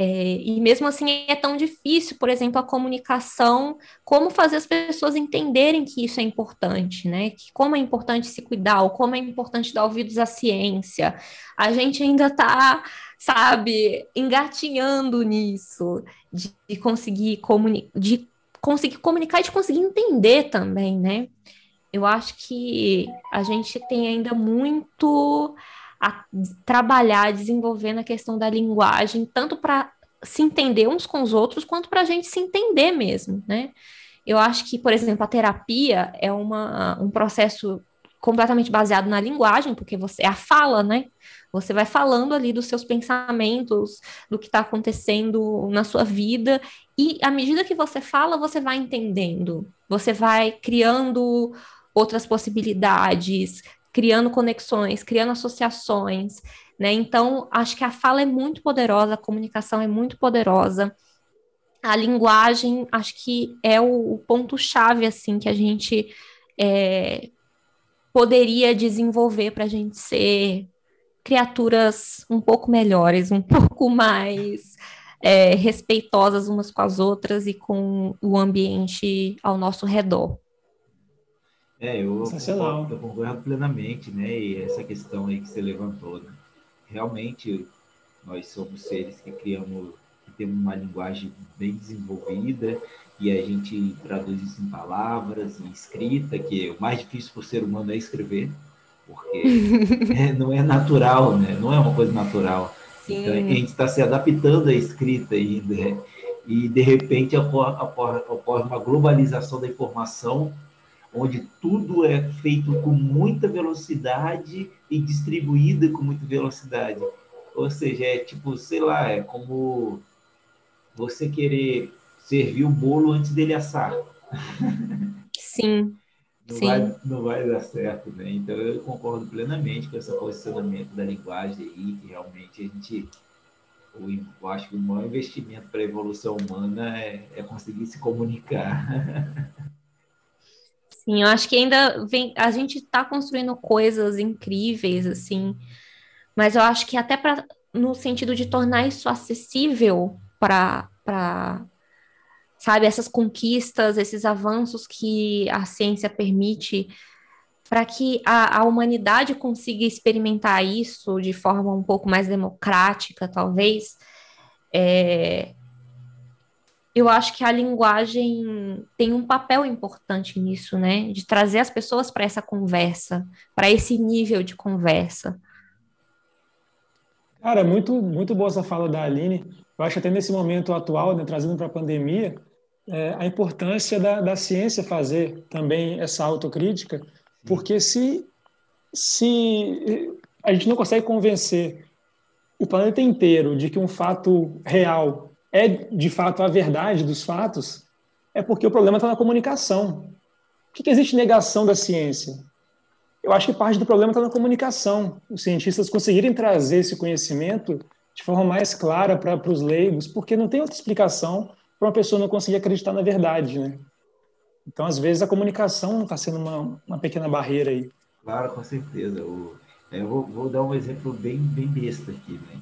É, e mesmo assim é tão difícil, por exemplo, a comunicação, como fazer as pessoas entenderem que isso é importante, né? Que como é importante se cuidar, ou como é importante dar ouvidos à ciência. A gente ainda está, sabe, engatinhando nisso, de, de conseguir comuni de conseguir comunicar e de conseguir entender também, né? Eu acho que a gente tem ainda muito a trabalhar desenvolvendo a questão da linguagem, tanto para se entender uns com os outros, quanto para a gente se entender mesmo, né? Eu acho que, por exemplo, a terapia é uma, um processo completamente baseado na linguagem, porque você é a fala, né? Você vai falando ali dos seus pensamentos, do que está acontecendo na sua vida, e à medida que você fala, você vai entendendo, você vai criando outras possibilidades, criando conexões, criando associações, né? Então, acho que a fala é muito poderosa, a comunicação é muito poderosa. A linguagem, acho que é o, o ponto-chave, assim, que a gente é, poderia desenvolver para a gente ser criaturas um pouco melhores, um pouco mais é, respeitosas umas com as outras e com o ambiente ao nosso redor. É, eu concordo, eu concordo plenamente, né? E essa questão aí que você levantou, né? Realmente, nós somos seres que criamos, que temos uma linguagem bem desenvolvida e a gente traduz isso em palavras, em escrita, que o mais difícil para o ser humano é escrever, porque é, não é natural, né? Não é uma coisa natural. Sim. Então, a gente está se adaptando à escrita ainda. Né? E, de repente, ocorre, ocorre uma globalização da informação onde tudo é feito com muita velocidade e distribuído com muita velocidade. Ou seja, é tipo, sei lá, é como você querer servir o bolo antes dele assar. Sim. não, Sim. Vai, não vai dar certo, né? Então eu concordo plenamente com esse posicionamento da linguagem aí, que realmente a gente eu acho que o maior investimento para a evolução humana é, é conseguir se comunicar. Sim, eu acho que ainda vem, a gente está construindo coisas incríveis, assim, mas eu acho que até para no sentido de tornar isso acessível para sabe, essas conquistas, esses avanços que a ciência permite para que a, a, humanidade consiga experimentar isso de forma um pouco mais democrática, talvez, é, eu acho que a linguagem tem um papel importante nisso, né? De trazer as pessoas para essa conversa, para esse nível de conversa. Cara, muito, muito boa essa fala da Aline. Eu acho até nesse momento atual, né, trazendo para a pandemia, é, a importância da, da ciência fazer também essa autocrítica, porque se, se a gente não consegue convencer o planeta inteiro de que um fato real é de fato a verdade dos fatos, é porque o problema está na comunicação. Por que, que existe negação da ciência? Eu acho que parte do problema está na comunicação. Os cientistas conseguirem trazer esse conhecimento de forma mais clara para os leigos, porque não tem outra explicação para uma pessoa não conseguir acreditar na verdade, né? Então, às vezes, a comunicação está sendo uma, uma pequena barreira aí. Claro, com certeza. Eu vou, vou dar um exemplo bem, bem besta aqui, né?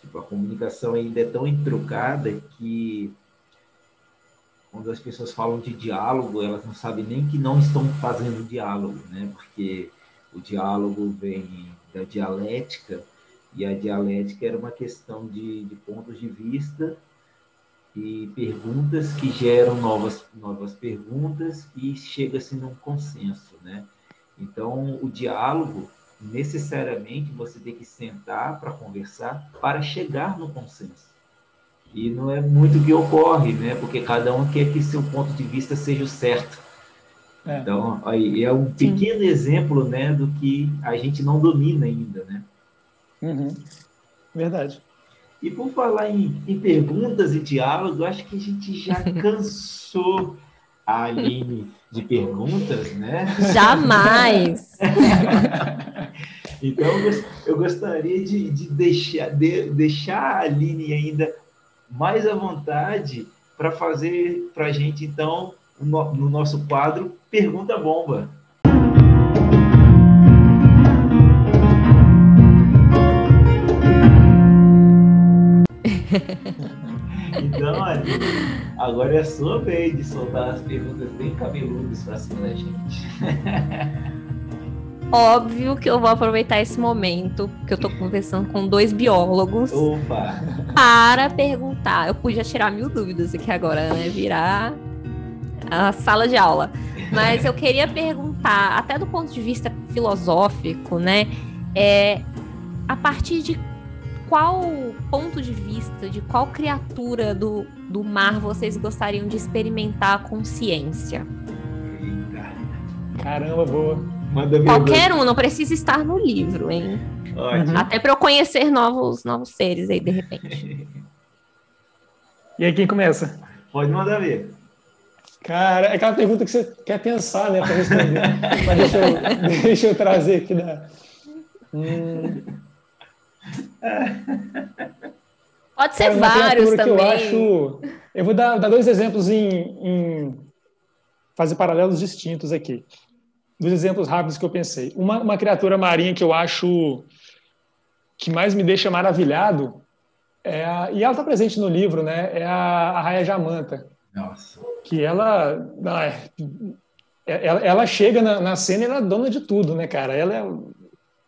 Tipo, a comunicação ainda é tão entrucada que quando as pessoas falam de diálogo, elas não sabem nem que não estão fazendo diálogo, né? Porque o diálogo vem da dialética e a dialética era uma questão de, de pontos de vista e perguntas que geram novas, novas perguntas e chega-se num consenso, né? Então, o diálogo necessariamente você tem que sentar para conversar para chegar no consenso. E não é muito o que ocorre, né? Porque cada um quer que seu ponto de vista seja o certo. É. Então, aí é um pequeno Sim. exemplo, né, do que a gente não domina ainda, né? Uhum. Verdade. E por falar em, em perguntas e diálogo, acho que a gente já cansou a Aline de perguntas, né? Jamais! então, eu gostaria de, de deixar, de, deixar a Aline ainda mais à vontade para fazer para a gente, então, no, no nosso quadro Pergunta Bomba. Então, Aline, agora é a sua vez de soltar as perguntas bem cabeludas para cima da gente. Óbvio que eu vou aproveitar esse momento que eu estou conversando com dois biólogos Opa. para perguntar. Eu podia tirar mil dúvidas aqui agora, né? Virar a sala de aula. Mas eu queria perguntar, até do ponto de vista filosófico, né? É, a partir de qual ponto de vista, de qual criatura do, do mar vocês gostariam de experimentar a consciência? Caramba, boa. Manda Qualquer um, não precisa estar no livro, hein? Ótimo. Até para eu conhecer novos, novos seres aí, de repente. e aí, quem começa? Pode mandar ver. Cara, é aquela pergunta que você quer pensar, né, para responder. Mas deixa eu, deixa eu trazer aqui da. Hum... Pode ser Cara, vários também. eu acho. Eu vou dar, dar dois exemplos em, em, fazer paralelos distintos aqui. Dois exemplos rápidos que eu pensei. Uma, uma criatura marinha que eu acho que mais me deixa maravilhado é a, e ela está presente no livro, né? É a, a Raia Jamanta. Nossa. Que ela, é, ela, ela chega na, na, cena e ela é dona de tudo, né, cara? Ela é,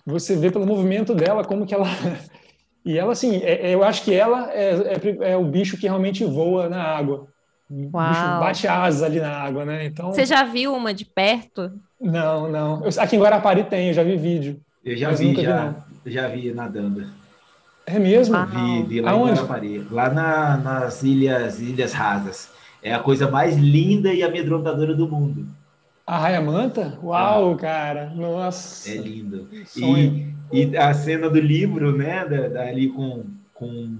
você vê pelo movimento dela como que ela e ela assim, é, é, eu acho que ela é, é, é, o bicho que realmente voa na água. Uau. O bicho bate asa ali na água, né? Então. Você já viu uma de perto? Não, não. Eu, aqui em Guarapari tem, eu já vi vídeo. Eu já vi, já, vi, já vi nadando. É mesmo? Vi, vi lá Aonde? em Guarapari. Lá na, nas ilhas, ilhas rasas. É a coisa mais linda e amedrontadora do mundo. A Raia Manta? Uau, ah, cara! Nossa! É lindo. E, e, a cena do livro, né? Da, da, ali com, com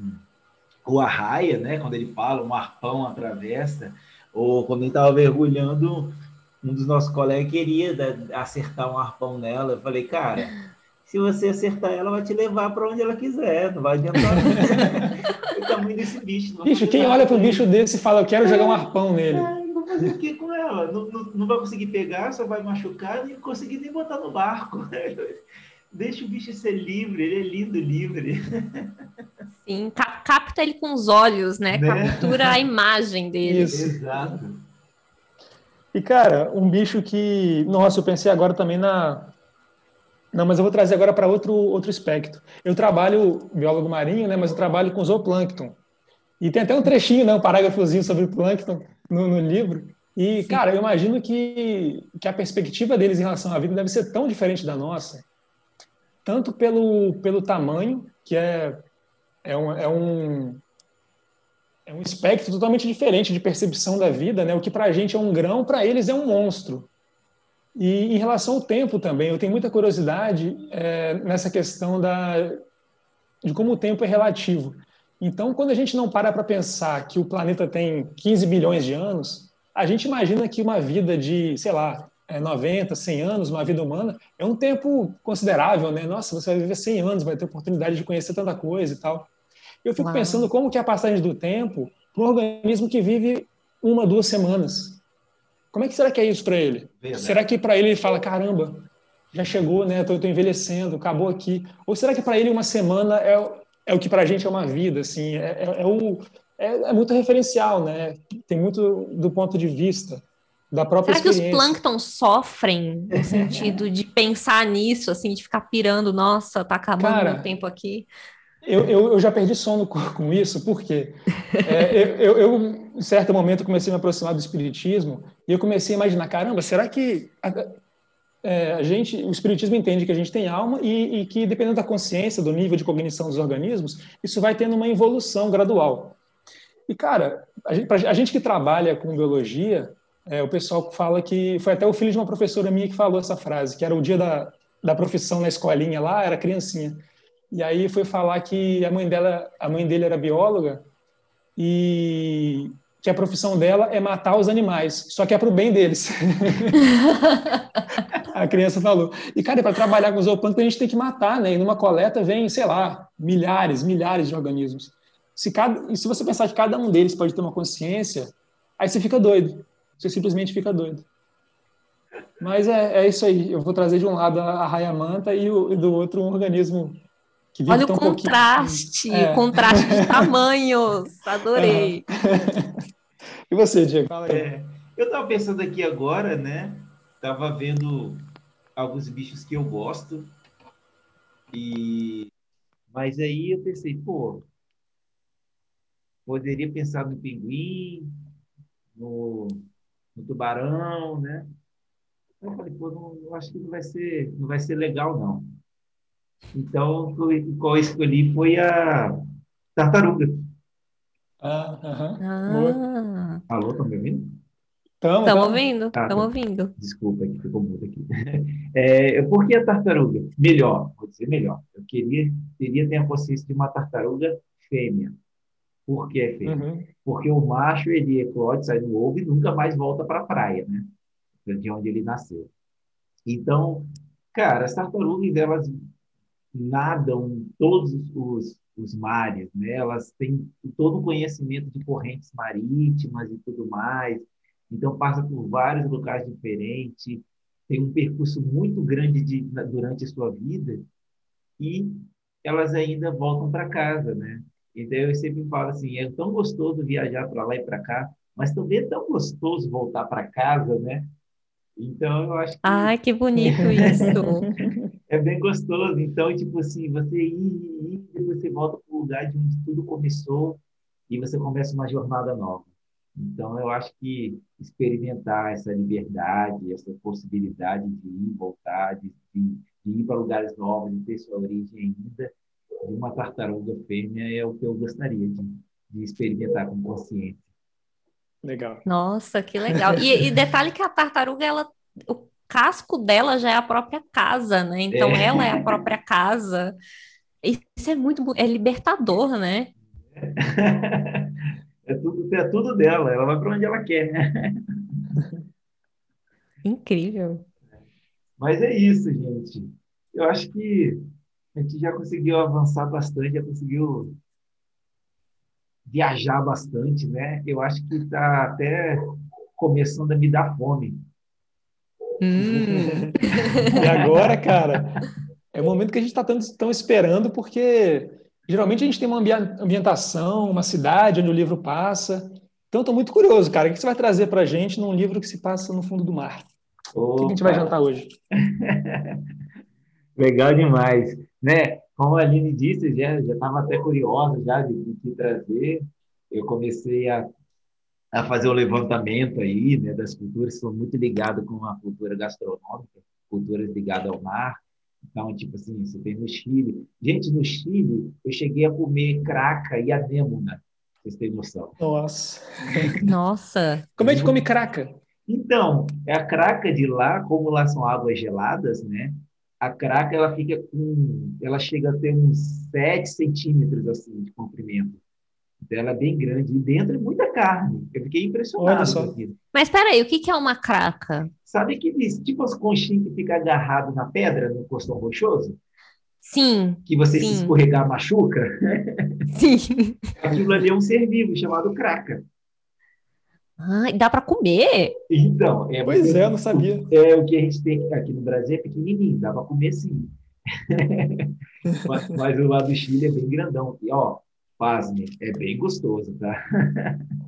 o Arraia, né? Quando ele fala, um arpão atravessa. Ou quando ele estava mergulhando, um dos nossos colegas queria acertar um arpão nela. Eu falei, cara, se você acertar ela, vai te levar para onde ela quiser, não vai adiantar o tamanho desse bicho. Bicho, quem olha para um bicho desse e fala, eu quero jogar um arpão nele. Fazer o que com ela? Não, não, não, vai conseguir pegar, só vai machucar, nem conseguir nem botar no barco. Deixa o bicho ser livre, ele é lindo livre. Sim, capta ele com os olhos, né? né? Captura a imagem dele. Isso. Exato. E, cara, um bicho que. Nossa, eu pensei agora também na, não, mas eu vou trazer agora para outro, outro aspecto. Eu trabalho, biólogo marinho, né, mas eu trabalho com zooplâncton. E tem até um trechinho, né, um parágrafozinho sobre o plâncton no, no livro. E, cara, eu imagino que, que a perspectiva deles em relação à vida deve ser tão diferente da nossa, tanto pelo, pelo tamanho, que é, é, um, é, um, é um espectro totalmente diferente de percepção da vida, né? O que para a gente é um grão, para eles é um monstro. E em relação ao tempo também, eu tenho muita curiosidade é, nessa questão da, de como o tempo é relativo. Então, quando a gente não para para pensar que o planeta tem 15 bilhões de anos, a gente imagina que uma vida de, sei lá, 90, é, 100 anos, uma vida humana, é um tempo considerável, né? Nossa, você vai viver 100 anos, vai ter oportunidade de conhecer tanta coisa e tal. Eu fico Uau. pensando como que é a passagem do tempo para um organismo que vive uma, duas semanas. Como é que será que é isso para ele? Verdade. Será que para ele ele fala, caramba, já chegou, né? Tô, tô envelhecendo, acabou aqui. Ou será que para ele uma semana é, é o que para a gente é uma vida, assim? É, é, é o, é, é, muito referencial, né? Tem muito do ponto de vista da própria Será que os plânctons sofrem no sentido de pensar nisso, assim, de ficar pirando, nossa, tá acabando Cara, o tempo aqui? Eu, eu, eu, já perdi sono com, com isso, porque é, eu, eu, em certo momento, comecei a me aproximar do espiritismo e eu comecei a imaginar, caramba, será que é, a gente, o espiritismo entende que a gente tem alma e, e, que, dependendo da consciência, do nível de cognição dos organismos, isso vai tendo uma evolução gradual. E, cara, a gente, a gente que trabalha com biologia, é, o pessoal fala que, foi até o filho de uma professora minha que falou essa frase, que era o dia da, da profissão na escolinha lá, era criancinha. E aí foi falar que a mãe dela, a mãe dele era bióloga e que a profissão dela é matar os animais, só que é para o bem deles. a criança falou. E, cara, para trabalhar com zooplâncton, a gente tem que matar, né? E numa coleta vem, sei lá, milhares, milhares de organismos. Se cada, e se você pensar que cada um deles pode ter uma consciência, aí você fica doido. Você simplesmente fica doido. Mas é, é isso aí. Eu vou trazer de um lado a raia manta e, o, e do outro um organismo Olha o contraste, é. o contraste de tamanhos. Adorei. E você, Diego? Fala aí. É, eu estava pensando aqui agora, né? Tava vendo alguns bichos que eu gosto. E mas aí eu pensei, pô, poderia pensar no pinguim, no, no tubarão, né? Eu falei, pô, não, acho que não vai ser, não vai ser legal não. Então, qual eu escolhi foi a tartaruga. Ah, aham. Ah. Alô, estão me ouvindo? Estamos tá. ouvindo, estamos ah, ouvindo. Desculpa, aqui ficou mudo aqui. É, por que a tartaruga? Melhor, vou dizer melhor. Eu queria, queria ter a consciência de uma tartaruga fêmea. Por que é fêmea? Uhum. Porque o macho, ele eclode, sai do ovo e nunca mais volta para a praia, né? De onde ele nasceu. Então, cara, as tartarugas, elas nadam todos os, os mares, né? Elas têm todo o conhecimento de correntes marítimas e tudo mais. Então, passa por vários locais diferentes, tem um percurso muito grande de, durante a sua vida e elas ainda voltam para casa, né? Então, eu sempre falo assim, é tão gostoso viajar para lá e para cá, mas também é tão gostoso voltar para casa, né? Então, eu acho que... Ai, que bonito isso! é bem gostoso. Então, tipo assim, você ir, ir você volta para o lugar de onde tudo começou e você começa uma jornada nova. Então, eu acho que experimentar essa liberdade, essa possibilidade de ir, voltar, de, de, de ir para lugares novos, de ter sua origem ainda, de uma tartaruga fêmea é o que eu gostaria de, de experimentar com consciência. Legal. Nossa, que legal. E, e, detalhe que a tartaruga, ela, o casco dela já é a própria casa, né? Então, é. ela é a própria casa. Isso é muito é libertador, né? É tudo, é tudo dela, ela vai para onde ela quer. Incrível. Mas é isso, gente. Eu acho que a gente já conseguiu avançar bastante, já conseguiu viajar bastante, né? Eu acho que está até começando a me dar fome. Hum. e agora, cara, é o momento que a gente está tão esperando, porque Geralmente a gente tem uma ambientação, uma cidade onde o livro passa. Então, estou muito curioso, cara. O que você vai trazer para a gente num livro que se passa no fundo do mar? O que a gente vai jantar hoje? Legal demais. Né? Como a Aline disse, já estava até curiosa já de, de trazer. Eu comecei a, a fazer o levantamento aí né, das culturas que são muito ligadas com a cultura gastronômica, culturas ligadas ao mar. Então, tipo assim, você tem no Chile. Gente, no Chile, eu cheguei a comer craca e anêmona. Vocês têm noção. Nossa. Nossa. Como é que come craca? Então, é a craca de lá, como lá são águas geladas, né? A craca, ela fica com... Ela chega a ter uns 7 centímetros, assim, de comprimento. Então, ela é bem grande. E dentro é muita carne. Eu fiquei impressionado. Olha só. Mas peraí, o que é uma craca? Sabe aqueles, tipo as conchinhas que fica agarrado na pedra, no costão rochoso? Sim. Que você sim. se escorregar machuca? Sim. Aquilo ali é um ser vivo chamado craca. Ah, dá para comer? Então, é, pois é, eu não sabia. É o que a gente tem aqui no Brasil é pequenininho, dá para comer sim. mas, mas, o lado do Chile é bem grandão. E ó, pasme, é bem gostoso, tá?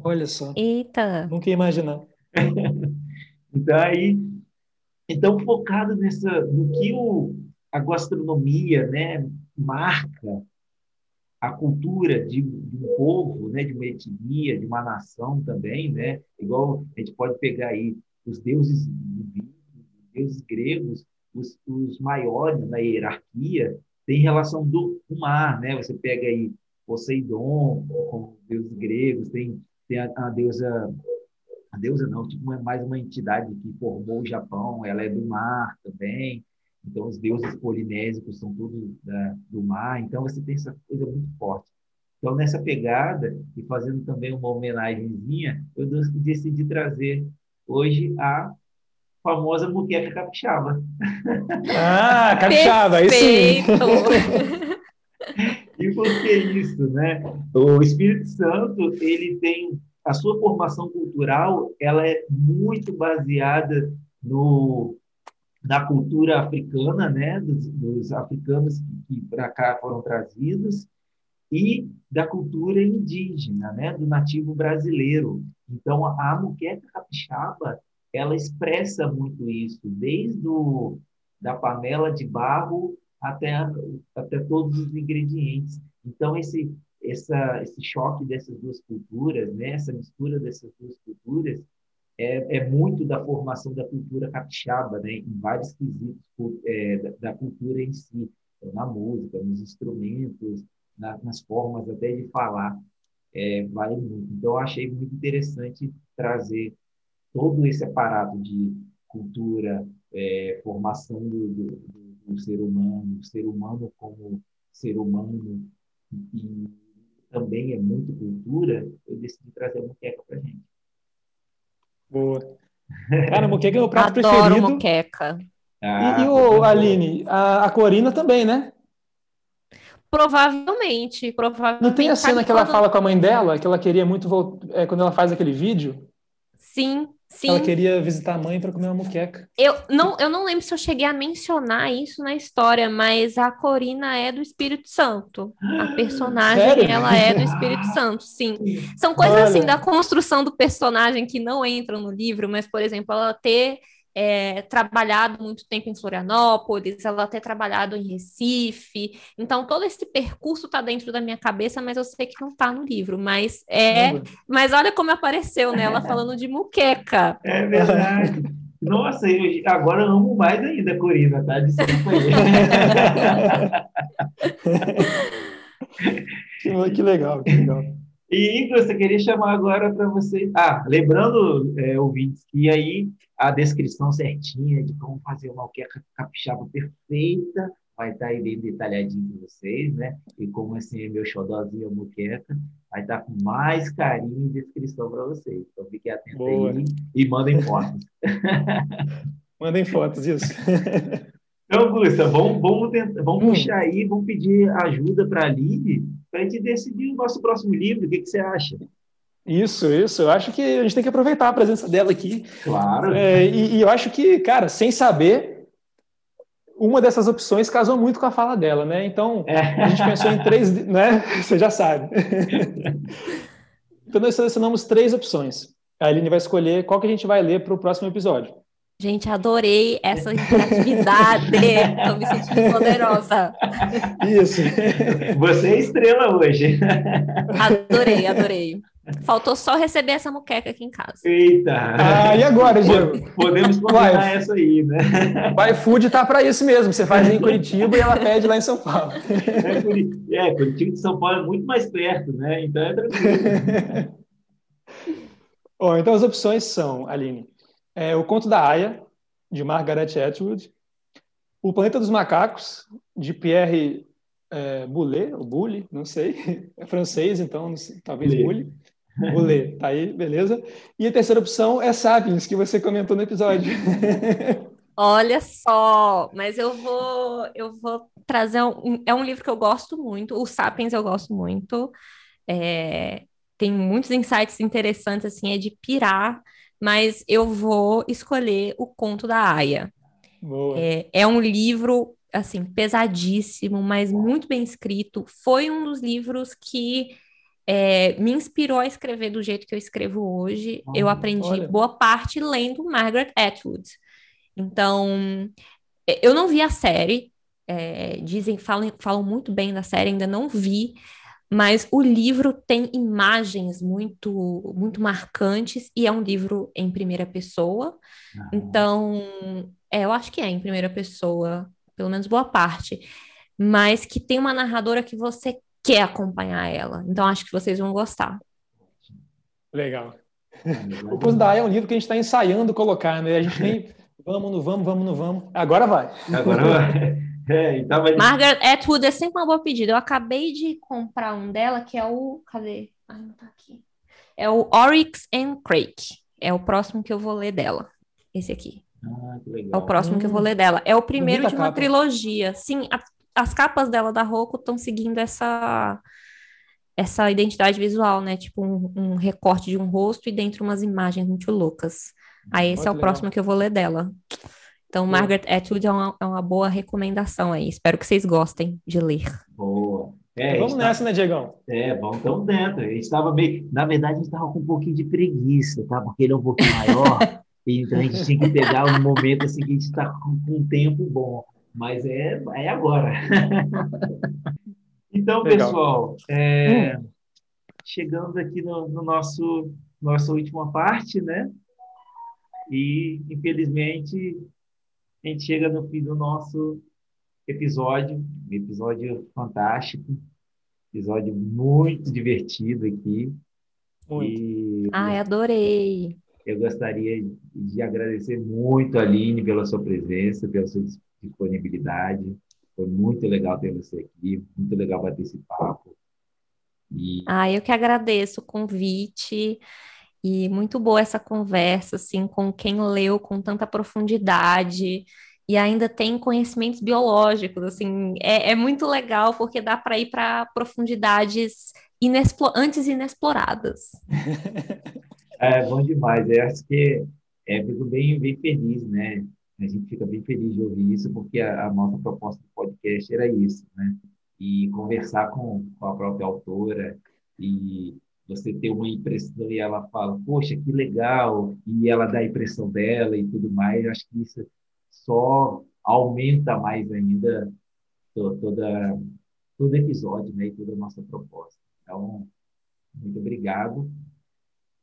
Olha só. Eita. Nunca ia imaginar. então aí, então focado nessa, no que o, a gastronomia, né, marca a cultura de, de, um povo, né, de uma etnia, de uma nação também, né? Igual a gente pode pegar aí os deuses os deuses gregos, os, os maiores na hierarquia, tem relação do mar, né? Você pega aí Poseidon, como deuses gregos, tem, tem a, a, deusa, a deusa não, tipo, é mais uma entidade que formou o Japão, ela é do mar também, então os deuses polinésicos são todos da, do mar, então você tem essa coisa muito forte. Então, nessa pegada, e fazendo também uma homenagenzinha, eu decidi trazer hoje a famosa muqueca capixaba. Ah, capixaba, aí sim! E por que isso, né? O Espírito Santo, ele tem a sua formação cultural, ela é muito baseada no na cultura africana, né, dos, dos africanos que, que para cá foram trazidos e da cultura indígena, né, do nativo brasileiro. Então a muqueca capixaba, ela expressa muito isso, desde o, da panela de barro até, até todos os ingredientes. Então, esse, essa, esse choque dessas duas culturas, né, essa mistura dessas duas culturas, é, é muito da formação da cultura capixaba, né, em vários quesitos é, da, da, cultura em si, então, na música, nos instrumentos, na, nas formas até de falar, é, vale muito. Então, eu achei muito interessante trazer todo esse aparato de cultura, é, formação do, do, do, ser humano, o ser humano como ser humano, e também é muito cultura, eu decidi trazer a muqueca para gente. Boa. Cara, a muqueca é o prato Adoro preferido. muqueca. Ah, e, e o Aline, a, a Corina também, né? Provavelmente, provavelmente. Não tem a cena que ela fala com a mãe dela, que ela queria muito voltar, é, quando ela faz aquele vídeo? Sim, sim. Ela queria visitar a mãe para comer uma muqueca. Eu não, eu não lembro se eu cheguei a mencionar isso na história, mas a Corina é do Espírito Santo. A personagem, Sério? ela é do Espírito Santo, sim. São coisas Olha. assim da construção do personagem que não entram no livro, mas, por exemplo, ela ter é, trabalhado muito tempo em Florianópolis, ela ter trabalhado em Recife. Então, todo esse percurso está dentro da minha cabeça, mas eu sei que não está no livro. Mas é. Caramba. Mas olha como apareceu, né? Ela falando de muqueca. É verdade. Nossa, eu, agora eu amo mais ainda a Corina, tá? Desculpa aí. Que, que legal, que legal. E Ingrid, eu queria chamar agora para você. Ah, lembrando, é, ouvintes, que aí a descrição certinha de como fazer uma alqueca capixaba perfeita vai estar aí bem detalhadinho para vocês, né? E como assim é meu xodózinho a muqueca, vai estar com mais carinho e descrição para vocês. Então fiquem atentos Boa. aí e mandem fotos. Mandem fotos, isso. Então, Gusta, vamos, vamos, tentar, vamos Hum. puxar aí, vamos pedir ajuda para a Aline para a gente decidir o nosso próximo livro. O que, que você acha? Isso, isso. Eu acho que a gente tem que aproveitar a presença dela aqui. Claro. É, e, e eu acho que, cara, sem saber, uma dessas opções casou muito com a fala dela, né? Então, a gente pensou em três, né? Você já sabe. Então, nós selecionamos três opções. A Aline vai escolher qual que a gente vai ler para o próximo episódio. Gente, adorei essa interatividade. Estou me sentindo poderosa. Isso. Você é estrela hoje. Adorei, adorei. Faltou só receber essa muqueca aqui em casa. Eita! Ah, e agora, Diego? Podemos combinar essa aí, né? O iFood tá para isso mesmo. Você faz em Curitiba e ela pede lá em São Paulo. É, é, Curitiba de São Paulo é muito mais perto, né? Então é tranquilo. Bom, então as opções são, Aline, é, O Conto da Aya, de Margaret Atwood, O Planeta dos Macacos, de Pierre é, Boulet, ou não sei, é francês, então sei, talvez Boulet. Boulle. Boulet, tá aí, beleza. E a terceira opção é Sapiens, que você comentou no episódio. Olha só, mas eu vou, eu vou trazer um, é um livro que eu gosto muito. O Sapiens eu gosto muito. É, tem muitos insights interessantes, assim, é de pirar, mas eu vou escolher o Conto da Aya. É, é um livro, assim, pesadíssimo, mas muito bem escrito. Foi um dos livros que é, me inspirou a escrever do jeito que eu escrevo hoje. Eu Olha, aprendi olha. boa parte lendo Margaret Atwood. Então, é, eu não vi a série. é, dizem, falam, falam muito bem da série, ainda não vi. Mas o livro tem imagens muito, muito marcantes e é um livro em primeira pessoa. Então, é, eu acho que é em primeira pessoa, pelo menos boa parte, mas que tem uma narradora que você quer acompanhar ela. Então, acho que vocês vão gostar. Legal. O Conto da Aya é um livro que a gente está ensaiando colocar, né? A gente nem vamos, não vamos, vamos, não vamos. Agora vai. Agora vai. É, então vai. Margaret Atwood é sempre uma boa pedida. Eu acabei de comprar um dela, que é o. Cadê? Ai, não tá aqui. É o Oryx and Crake. É o próximo que eu vou ler dela. Esse aqui. Ah, que É o próximo que eu vou ler dela. É o primeiro de uma capa. trilogia. Sim, a- as capas dela da Roku estão seguindo essa essa identidade visual, né? Tipo um, um recorte de um rosto e dentro umas imagens muito loucas. Aí esse Olha é o próximo que eu vou ler dela. Então, Boa. Margaret Atwood é uma, é uma boa recomendação aí. Espero que vocês gostem de ler. Boa. É, Vamos está- nessa, né, Diegão? É, vamos tão dentro. A gente estava meio. Na verdade, a gente estava com um pouquinho de preguiça, tá? Porque ele é um pouquinho maior. então a gente tinha que pegar um momento assim que a gente está com, com um tempo bom. Mas é, é agora. então, Legal. pessoal, é, chegando aqui no, no nosso nossa última parte, né? E infelizmente a gente chega no fim do nosso episódio, um episódio fantástico, episódio muito divertido aqui. Muito. E Ai, adorei. eu gostaria de agradecer muito a Aline pela sua presença, pela sua disponibilidade. Foi muito legal ter você aqui, muito legal bater esse papo. E... Ah, eu que agradeço o convite e muito boa essa conversa, assim, com quem leu com tanta profundidade e ainda tem conhecimentos biológicos, assim, é, é muito legal porque dá para ir para profundidades inexplo antes inexploradas. É bom demais. Eu acho que é, fico bem, bem feliz, né? A gente fica bem feliz de ouvir isso, porque a, a nossa proposta do podcast era isso, né? E conversar com, com a própria autora e você ter uma impressão e ela fala, poxa, que legal, e ela dá a impressão dela e tudo mais, acho que isso só aumenta mais ainda toda, todo episódio, né, e toda a nossa proposta. Então, muito obrigado.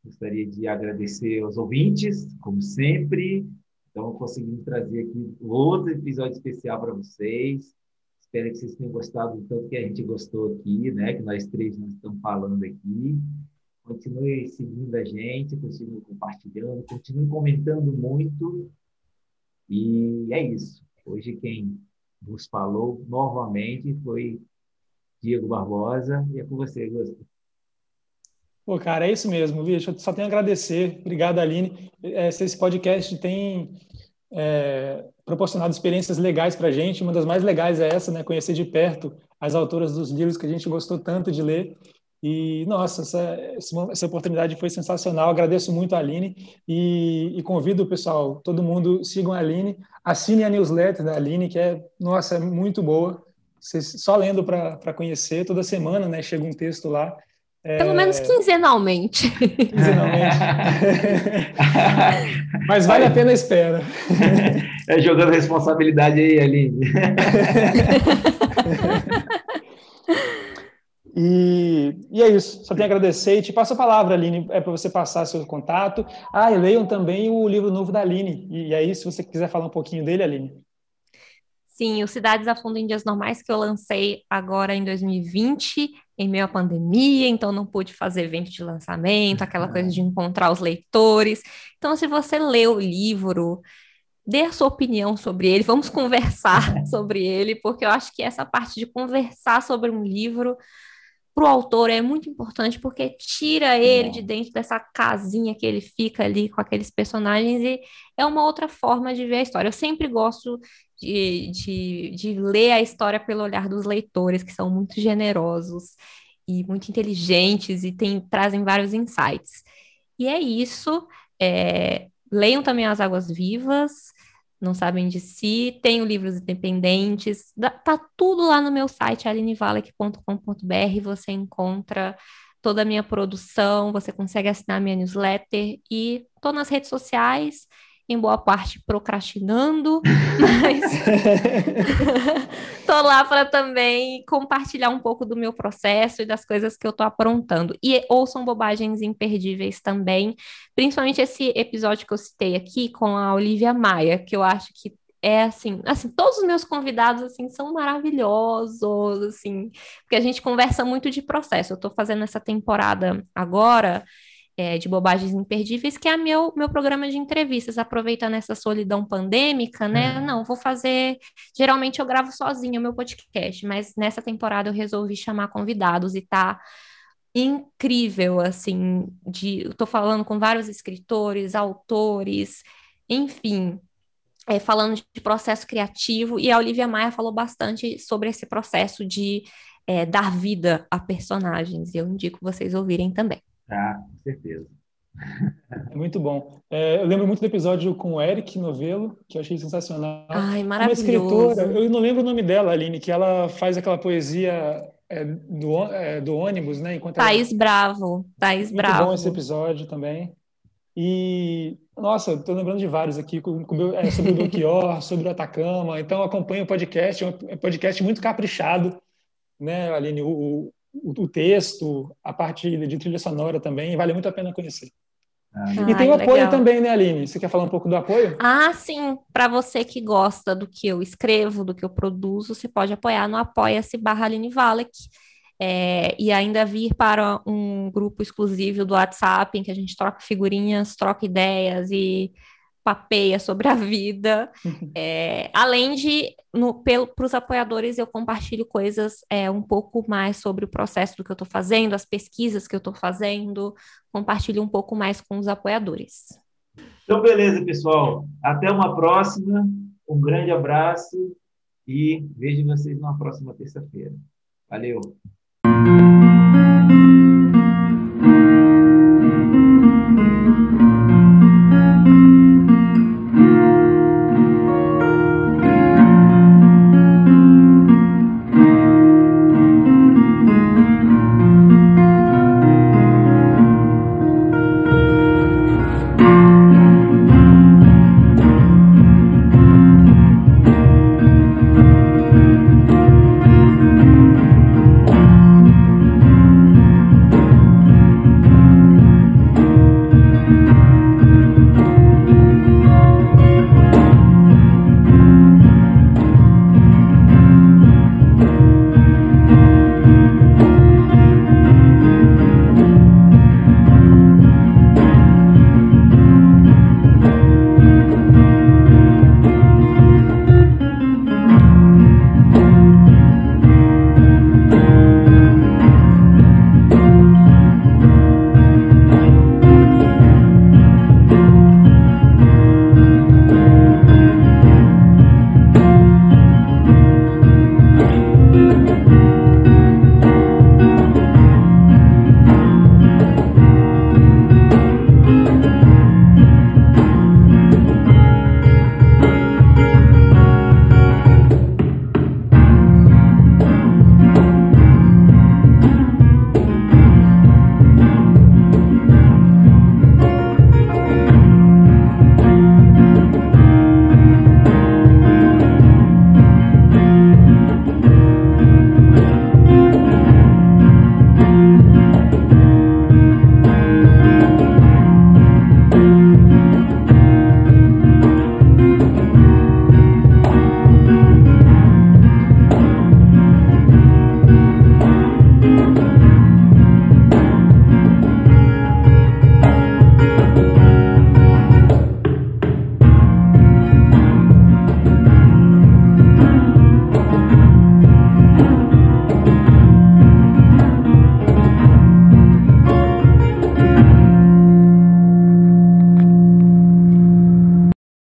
Gostaria de agradecer aos ouvintes, como sempre. Então, conseguimos trazer aqui outro episódio especial para vocês. Espero que vocês tenham gostado do tanto que a gente gostou aqui, né? Que nós três nós estamos falando aqui. Continue seguindo a gente, continue compartilhando, continue comentando muito. E é isso. Hoje quem vos falou novamente foi Diego Barbosa e é com você, Gustavo. Pô, cara, é isso mesmo, bicho. Eu só tenho a agradecer. Obrigado, Aline. É, esse podcast tem é, proporcionado experiências legais para a gente. Uma das mais legais é essa, né? Conhecer de perto as autoras dos livros que a gente gostou tanto de ler. E, nossa, essa, essa oportunidade foi sensacional. Agradeço muito a Aline e, e, convido o pessoal, todo mundo, sigam a Aline, assinem a newsletter da Aline, que é, nossa, é muito boa. Só lendo para conhecer, toda semana, né? Chega um texto lá. Pelo é... menos quinzenalmente. Quinzenalmente. Mas vale a pena a espera. É jogando responsabilidade aí, Aline. E, e, é isso, só tenho a agradecer e te passo a palavra, Aline, é para você passar seu contato. Ah, e leiam também o livro novo da Aline. E, e aí, se você quiser falar um pouquinho dele, Aline. Sim, o Cidades a Fundo em Dias Normais, que eu lancei agora em 2020, em meio à pandemia, então não pude fazer evento de lançamento, aquela uhum. coisa de encontrar os leitores. Então, se você lê o livro, dê a sua opinião sobre ele, vamos conversar sobre ele, porque eu acho que essa parte de conversar sobre um livro para o autor é muito importante, porque tira ele de dentro dessa casinha que ele fica ali com aqueles personagens e é uma outra forma de ver a história. Eu sempre gosto de, de, de ler a história pelo olhar dos leitores, que são muito generosos e muito inteligentes e tem, trazem vários insights. E é isso. É, leiam também As Águas Vivas, não sabem de si, tenho livros independentes, tá tudo lá no meu site, alinevalek.com.br, você encontra toda a minha produção, você consegue assinar minha newsletter. E estou nas redes sociais, em boa parte procrastinando, mas tô lá para também compartilhar um pouco do meu processo e das coisas que eu tô aprontando. E ouçam bobagens imperdíveis também, principalmente esse episódio que eu citei aqui com a Olivia Maia, que eu acho que é assim, assim, todos os meus convidados assim são maravilhosos, assim, porque a gente conversa muito de processo. Eu estou fazendo essa temporada agora é, de Bobagens Imperdíveis, que é meu, meu programa de entrevistas, aproveitando essa solidão pandêmica, né? Uhum. Não, vou fazer. Geralmente eu gravo sozinha o meu podcast, mas nessa temporada eu resolvi chamar convidados e tá incrível, assim, de. Eu tô falando com vários escritores, autores, enfim. É, falando de processo criativo, e a Olivia Maia falou bastante sobre esse processo de é, dar vida a personagens, e eu indico vocês ouvirem também. Tá, com certeza. É muito bom. É, eu lembro muito do episódio com o Eric Novelo, que eu achei sensacional. Ai, maravilhoso. Uma escritora, eu não lembro o nome dela, Aline, que ela faz aquela poesia é, do, é, do ônibus, né? Enquanto Thaís ela... Bravo. Thaís muito Bravo. Muito bom esse episódio também. E, nossa, estou lembrando de vários aqui, com, com, é, sobre o Belchior, sobre o Atacama. Então, acompanhe o podcast, é um podcast muito caprichado, né, Aline? O, o, texto, a parte de trilha sonora também, vale muito a pena conhecer. Ah, e tem o apoio legal. também, né, Aline? Você quer falar um pouco do apoio? Ah, sim. Para você que gosta do que eu escrevo, do que eu produzo, você pode apoiar no apoia-se barra Aline Valek. é, e ainda vir para um grupo exclusivo do WhatsApp em que a gente troca figurinhas, troca ideias e papeia sobre a vida. É, além de, para os apoiadores, eu compartilho coisas é, um pouco mais sobre o processo do que eu estou fazendo, as pesquisas que eu estou fazendo, compartilho um pouco mais com os apoiadores. Então, beleza, pessoal. Até uma próxima. Um grande abraço e vejo vocês na próxima terça-feira. Valeu!